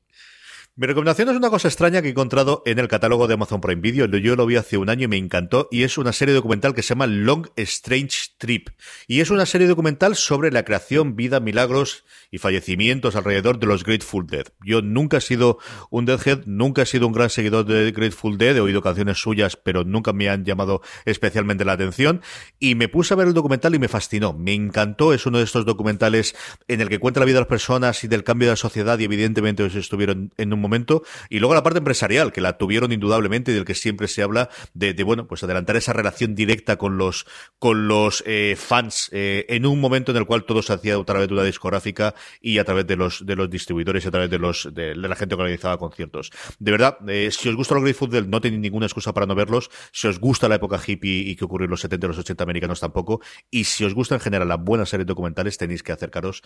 Mi recomendación es una cosa extraña que he encontrado en el catálogo de Amazon Prime Video. Yo lo vi hace un año y me encantó. Y es una serie documental que se llama Long Strange Trip. Y es una serie documental sobre la creación, vida, milagros y fallecimientos alrededor de los Grateful Dead. Yo nunca he sido un Deadhead, nunca he sido un gran seguidor de Grateful Dead. He oído canciones suyas, pero nunca me han llamado especialmente la atención. Y me puse a ver el documental y me fascinó. Me encantó. Es uno de estos documentales en el que cuenta la vida de las personas y del cambio de la sociedad y evidentemente ellos estuvieron en un momento. Y luego la parte empresarial, que la tuvieron indudablemente y del que siempre se habla de, bueno, pues adelantar esa relación directa con los, con los eh, fans eh, en un momento en el cual todo se hacía a través de una discográfica y a través de los, de los distribuidores y a través de los, de, la gente que organizaba conciertos. De verdad, eh, si os gusta los Grateful Dead, no tenéis ninguna excusa para no verlos. Si os gusta la época hippie y que ocurrió en los 70 y los 80 americanos tampoco. Y si os gusta en general la buena serie documentales, tenéis que acercaros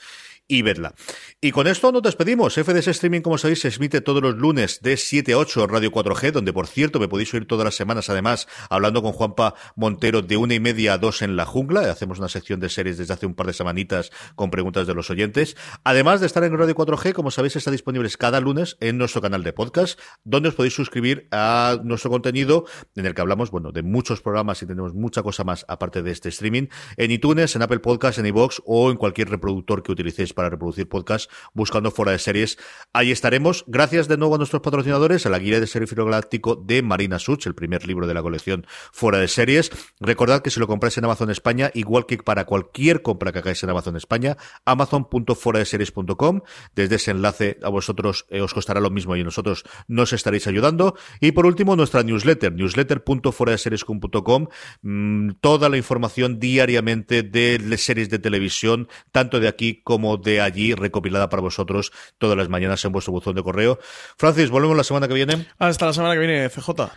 y verla. Y con esto nos despedimos. FDS Streaming, como sabéis, se emite todos los lunes de 7 a 8 en Radio 4G, donde por cierto me podéis oír todas las semanas, además, hablando con Juanpa Montero de una y media a dos en la jungla. Hacemos una sección de series desde hace un par de semanitas con preguntas de los oyentes. Además de estar en Radio 4G, como sabéis, está disponible cada lunes en nuestro canal de podcast, donde os podéis suscribir a nuestro contenido, en el que hablamos, bueno, de muchos programas y tenemos mucha cosa más aparte de este streaming, en iTunes, en Apple Podcasts, en iVoox o en cualquier reproductor que utilicéis para reproducir podcast, buscando fuera de series. Ahí estaremos. Gracias de nuevo a nuestros patrocinadores, a la guía de Serifilo Galáctico de Marina Such, el primer libro de la colección fuera de series. Recordad que si lo compráis en Amazon España, igual que para cualquier compra que hagáis en Amazon España, amazon.foradeseries.com desde ese enlace a vosotros eh, os costará lo mismo y nosotros nos estaréis ayudando. Y por último, nuestra newsletter, newsletter.foradeseries.com, mmm, toda la información diariamente de series de televisión, tanto de aquí como de allí, recopilada para vosotros todas las mañanas en vuestro buzón de correo. Francis, volvemos la semana que viene. Hasta la semana que viene, CJ.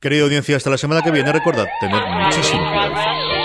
Querida audiencia, hasta la semana que viene. Recordad, tened muchísimo cuidado.